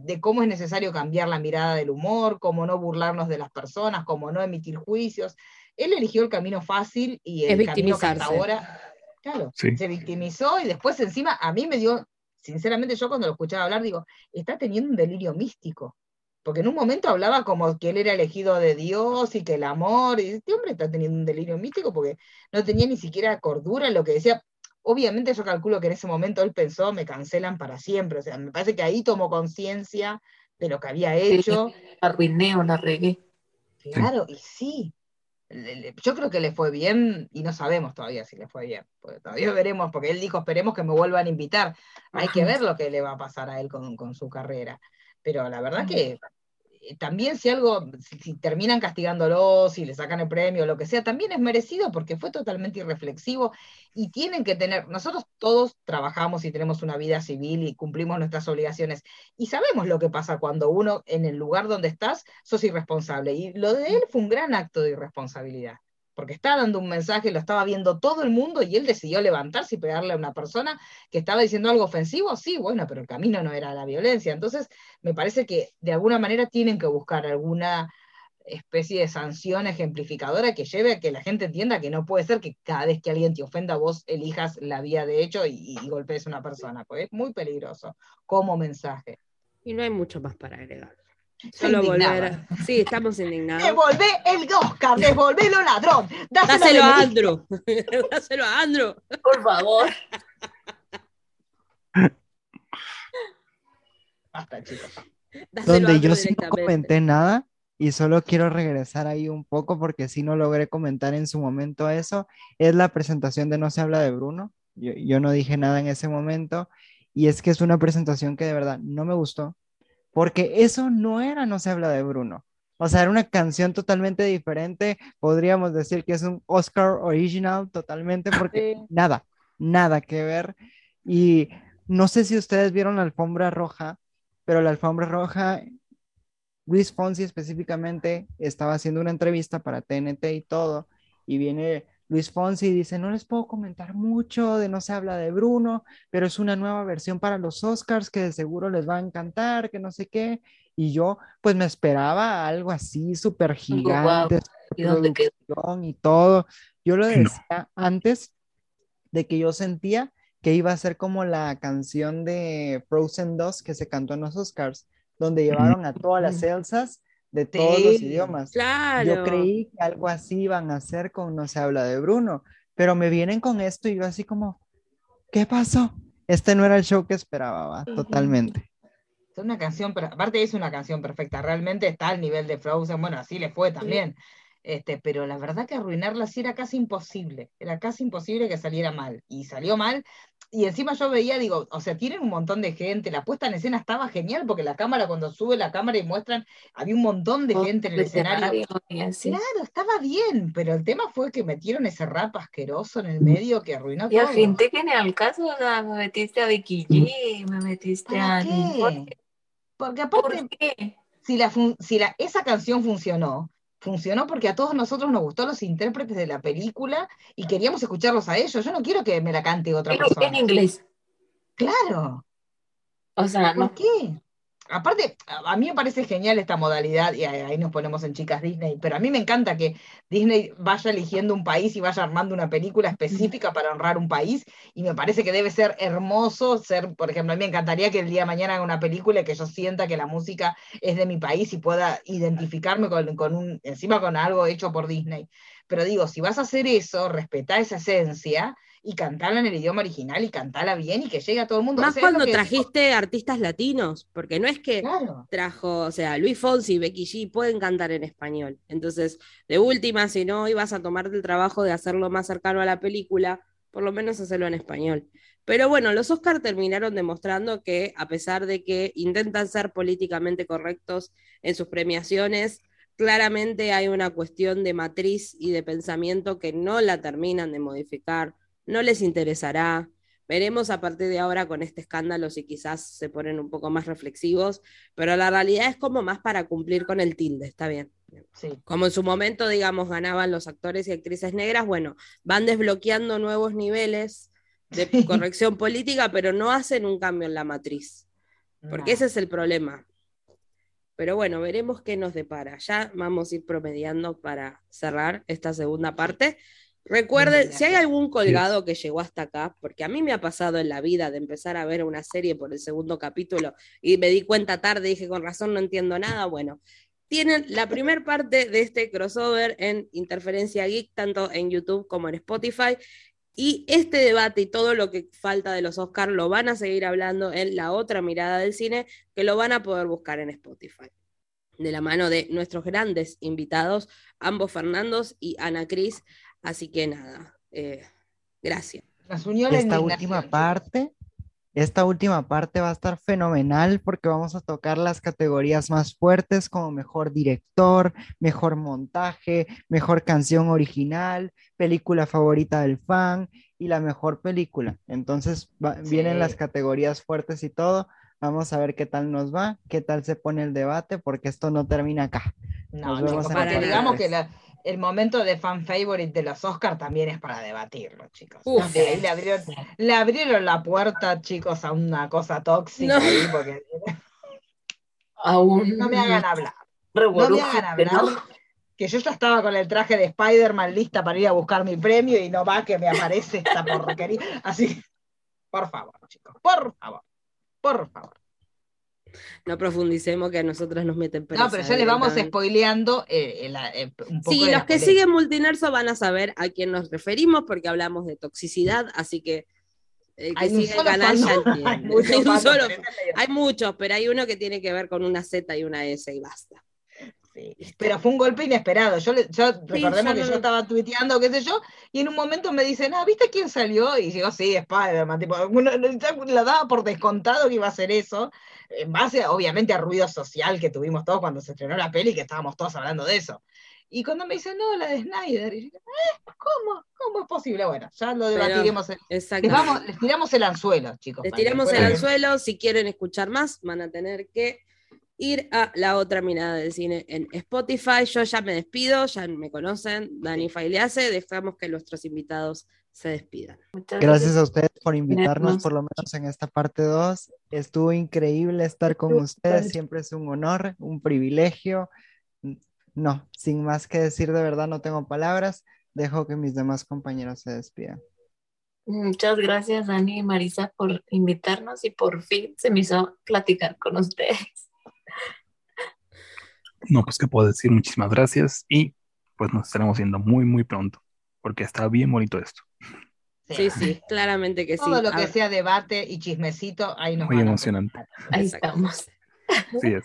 de, cómo es necesario cambiar la mirada del humor, cómo no burlarnos de las personas, cómo no emitir juicios. Él eligió el camino fácil y el camino que hasta ahora, claro, se victimizó y después encima a mí me dio, sinceramente yo cuando lo escuchaba hablar digo, está teniendo un delirio místico porque en un momento hablaba como que él era elegido de Dios y que el amor, y este hombre está teniendo un delirio místico porque no tenía ni siquiera cordura en lo que decía. Obviamente yo calculo que en ese momento él pensó, me cancelan para siempre, o sea, me parece que ahí tomó conciencia de lo que había hecho. arruiné o la regué. Claro, y sí. Yo creo que le fue bien y no sabemos todavía si le fue bien. todavía veremos, porque él dijo, esperemos que me vuelvan a invitar. Hay que ver lo que le va a pasar a él con, con su carrera. Pero la verdad que también si algo, si, terminan castigándolo, si le sacan el premio, lo que sea, también es merecido porque fue totalmente irreflexivo y tienen que tener, nosotros todos trabajamos y tenemos una vida civil y cumplimos nuestras obligaciones y sabemos lo que pasa cuando uno en el lugar donde estás sos irresponsable y lo de él fue un gran acto de irresponsabilidad porque estaba dando un mensaje, lo estaba viendo todo el mundo y él decidió levantarse y pegarle a una persona que estaba diciendo algo ofensivo, sí, bueno, pero el camino no era la violencia. Entonces, me parece que de alguna manera tienen que buscar alguna especie de sanción ejemplificadora que lleve a que la gente entienda que no puede ser que cada vez que alguien te ofenda vos elijas la vía de hecho y, golpees a una persona, porque es muy peligroso como mensaje. Y no hay mucho más para agregar. Solo volver. Sí, estamos indignados. Devolvé el Oscar, devolvélo ladrón. Dáselo, a Andrew. Dáselo a Andrew. Por favor. Chicos. Donde yo sí no comenté nada y solo quiero regresar ahí un poco porque si no logré comentar en su momento eso, es la presentación de No se habla de Bruno. Yo, yo no dije nada en ese momento y es que es una presentación que de verdad no me gustó porque eso no era No se habla de Bruno. O sea, era una canción totalmente diferente. Podríamos decir que es un Oscar original totalmente porque nada, nada que ver. Y no sé si ustedes vieron la alfombra roja, pero la alfombra roja, Luis Fonsi específicamente estaba haciendo una entrevista para TNT y todo, y viene Luis Fonsi dice, no les puedo comentar mucho, de no se habla de Bruno, pero es una nueva versión para los Oscars que de seguro les va a encantar, que no sé qué. Y yo pues me esperaba algo así súper gigante, ¿Y, todo. Yo lo decía antes de que yo sentía que iba a ser como la canción de Frozen 2 que se cantó en los Oscars, donde llevaron a todas las Elsas de todos los idiomas. Yo creí que algo así iban a hacer con No se habla de Bruno, pero me vienen con esto y yo así como, ¿qué pasó? Este no era el show que esperaba, totalmente. Es una canción, pero aparte es una canción perfecta, realmente está al nivel de Frozen, bueno, así le fue también. Este, pero la verdad que arruinarla sí era casi imposible, era casi imposible que saliera mal. Y salió mal, y encima yo veía, digo, o sea, tienen un montón de gente, la puesta en escena estaba genial, porque la cámara, cuando sube la cámara y muestran, había un montón de gente en el escenario. Claro, estaba bien, pero el tema fue que metieron ese rap asqueroso en el medio que arruinó y todo. Y gente que ni al caso, o sea, me metiste a Vicky G, me metiste a... Qué? Porque aparte, Si, la si la, esa canción funcionó, funcionó porque a todos nosotros nos gustó los intérpretes de la película y queríamos escucharlos a ellos. Yo no quiero que me la cante otra Pero persona. en inglés. Claro. O sea, ¿por qué? Aparte, a mí me parece genial esta modalidad, y ahí nos ponemos en chicas Disney, pero a mí me encanta que Disney vaya eligiendo un país y vaya armando una película específica para honrar un país, y me parece que debe ser hermoso ser, por ejemplo, a mí me encantaría que el día de mañana haga una película y que yo sienta que la música es de mi país y pueda identificarme con, con un, encima con algo hecho por Disney. Pero digo, si vas a hacer eso, respetá esa esencia y cantarla en el idioma original y cantarla bien y que llegue a todo el mundo. Más cuando trajiste artistas latinos, porque no es que trajo, o sea, Luis Fonsi y Becky G pueden cantar en español. Entonces, de última, si no ibas a tomarte el trabajo de hacerlo más cercano a la película, por lo menos hacerlo en español. Pero bueno, los Oscars terminaron demostrando que, a pesar de que intentan ser políticamente correctos en sus premiaciones, claramente hay una cuestión de matriz y de pensamiento que no la terminan de modificar no les interesará. Veremos a partir de ahora con este escándalo si quizás se ponen un poco más reflexivos, pero la realidad es como más para cumplir con el tilde, está bien. Como en su momento, digamos, ganaban los actores y actrices negras, bueno, van desbloqueando nuevos niveles de corrección política, pero no hacen un cambio en la matriz, porque ese es el problema. Pero bueno, veremos qué nos depara. Ya vamos a ir promediando para cerrar esta segunda parte. Recuerden, si hay algún colgado que llegó hasta acá, porque a mí me ha pasado en la vida de empezar a ver una serie por el segundo capítulo y me di cuenta tarde, dije con razón no entiendo nada, bueno, tienen la primera parte de este crossover en Interferencia Geek, tanto en YouTube como en Spotify. Y este debate y todo lo que falta de los Oscars lo van a seguir hablando en la otra mirada del cine, que lo van a poder buscar en Spotify. De la mano de nuestros grandes invitados, ambos Fernandos y Ana Cris, Así que nada, eh, gracias. esta última parte, esta última parte va a estar fenomenal porque vamos a tocar las categorías más fuertes como mejor director, mejor montaje, mejor canción original, película favorita del fan y la mejor película. Entonces vienen las categorías fuertes y todo. Vamos a ver qué tal nos va, qué tal se pone el debate, porque esto no termina acá. No, nos vemos digamos que la, el momento de fan favorite de los Oscars también es para debatirlo, chicos. le, abrieron, la puerta, chicos, a una cosa tóxica no. ahí porque... Aún... No me hagan hablar. No me hagan hablar. Que yo ya estaba con el traje de Spider-Man lista para ir a buscar mi premio y no va que me aparece esta porquería. Así, por favor, chicos, por favor, por favor no profundicemos que a nosotros nos meten presa. No, pero ya les vamos spoileando eh, eh, un poco. Sí, los que siguen Multinerso van a saber a quién nos referimos porque hablamos de toxicidad, así que el que sigue el canal ya entiende. hay muchos, pero hay uno que tiene que ver con una Z y una S y basta. Pero fue un golpe inesperado. Yo, recordemos que yo estaba tuiteando, qué sé yo, y en un momento me dicen, ah, ¿viste quién salió? Y yo, sí, Spider-Man. Tipo, la daba por descontado que iba a ser eso, en base, obviamente, al ruido social que tuvimos todos cuando se estrenó la peli, que estábamos todos hablando de eso. Y cuando me dicen, no, la de Snyder, y yo, eh, ¿cómo? ¿Cómo es posible? Bueno, ya lo debatiremos. Les, vamos, les tiramos el anzuelo, chicos. Les tiramos el anzuelo. Si quieren escuchar más, van a tener que ir a la otra mirada del cine en Spotify. Yo ya me despido, ya me conocen, Dani Failease, dejamos que nuestros invitados se despidan. gracias a ustedes por invitarnos, por lo menos en esta parte 2. Estuvo increíble estar con ustedes, siempre es un honor, un privilegio. No, sin más que decir, de verdad no tengo palabras. Dejo que mis demás compañeros se despidan. Muchas gracias, Dani y Marisa, por invitarnos y por fin se me hizo platicar con ustedes. No, pues que puedo decir muchísimas gracias y pues nos estaremos viendo muy, muy pronto, porque está bien bonito esto. Sí, sí, claramente que sí. Todo lo que sea debate y chismecito, ahí nos Muy emocionante. Ahí estamos. Sí es.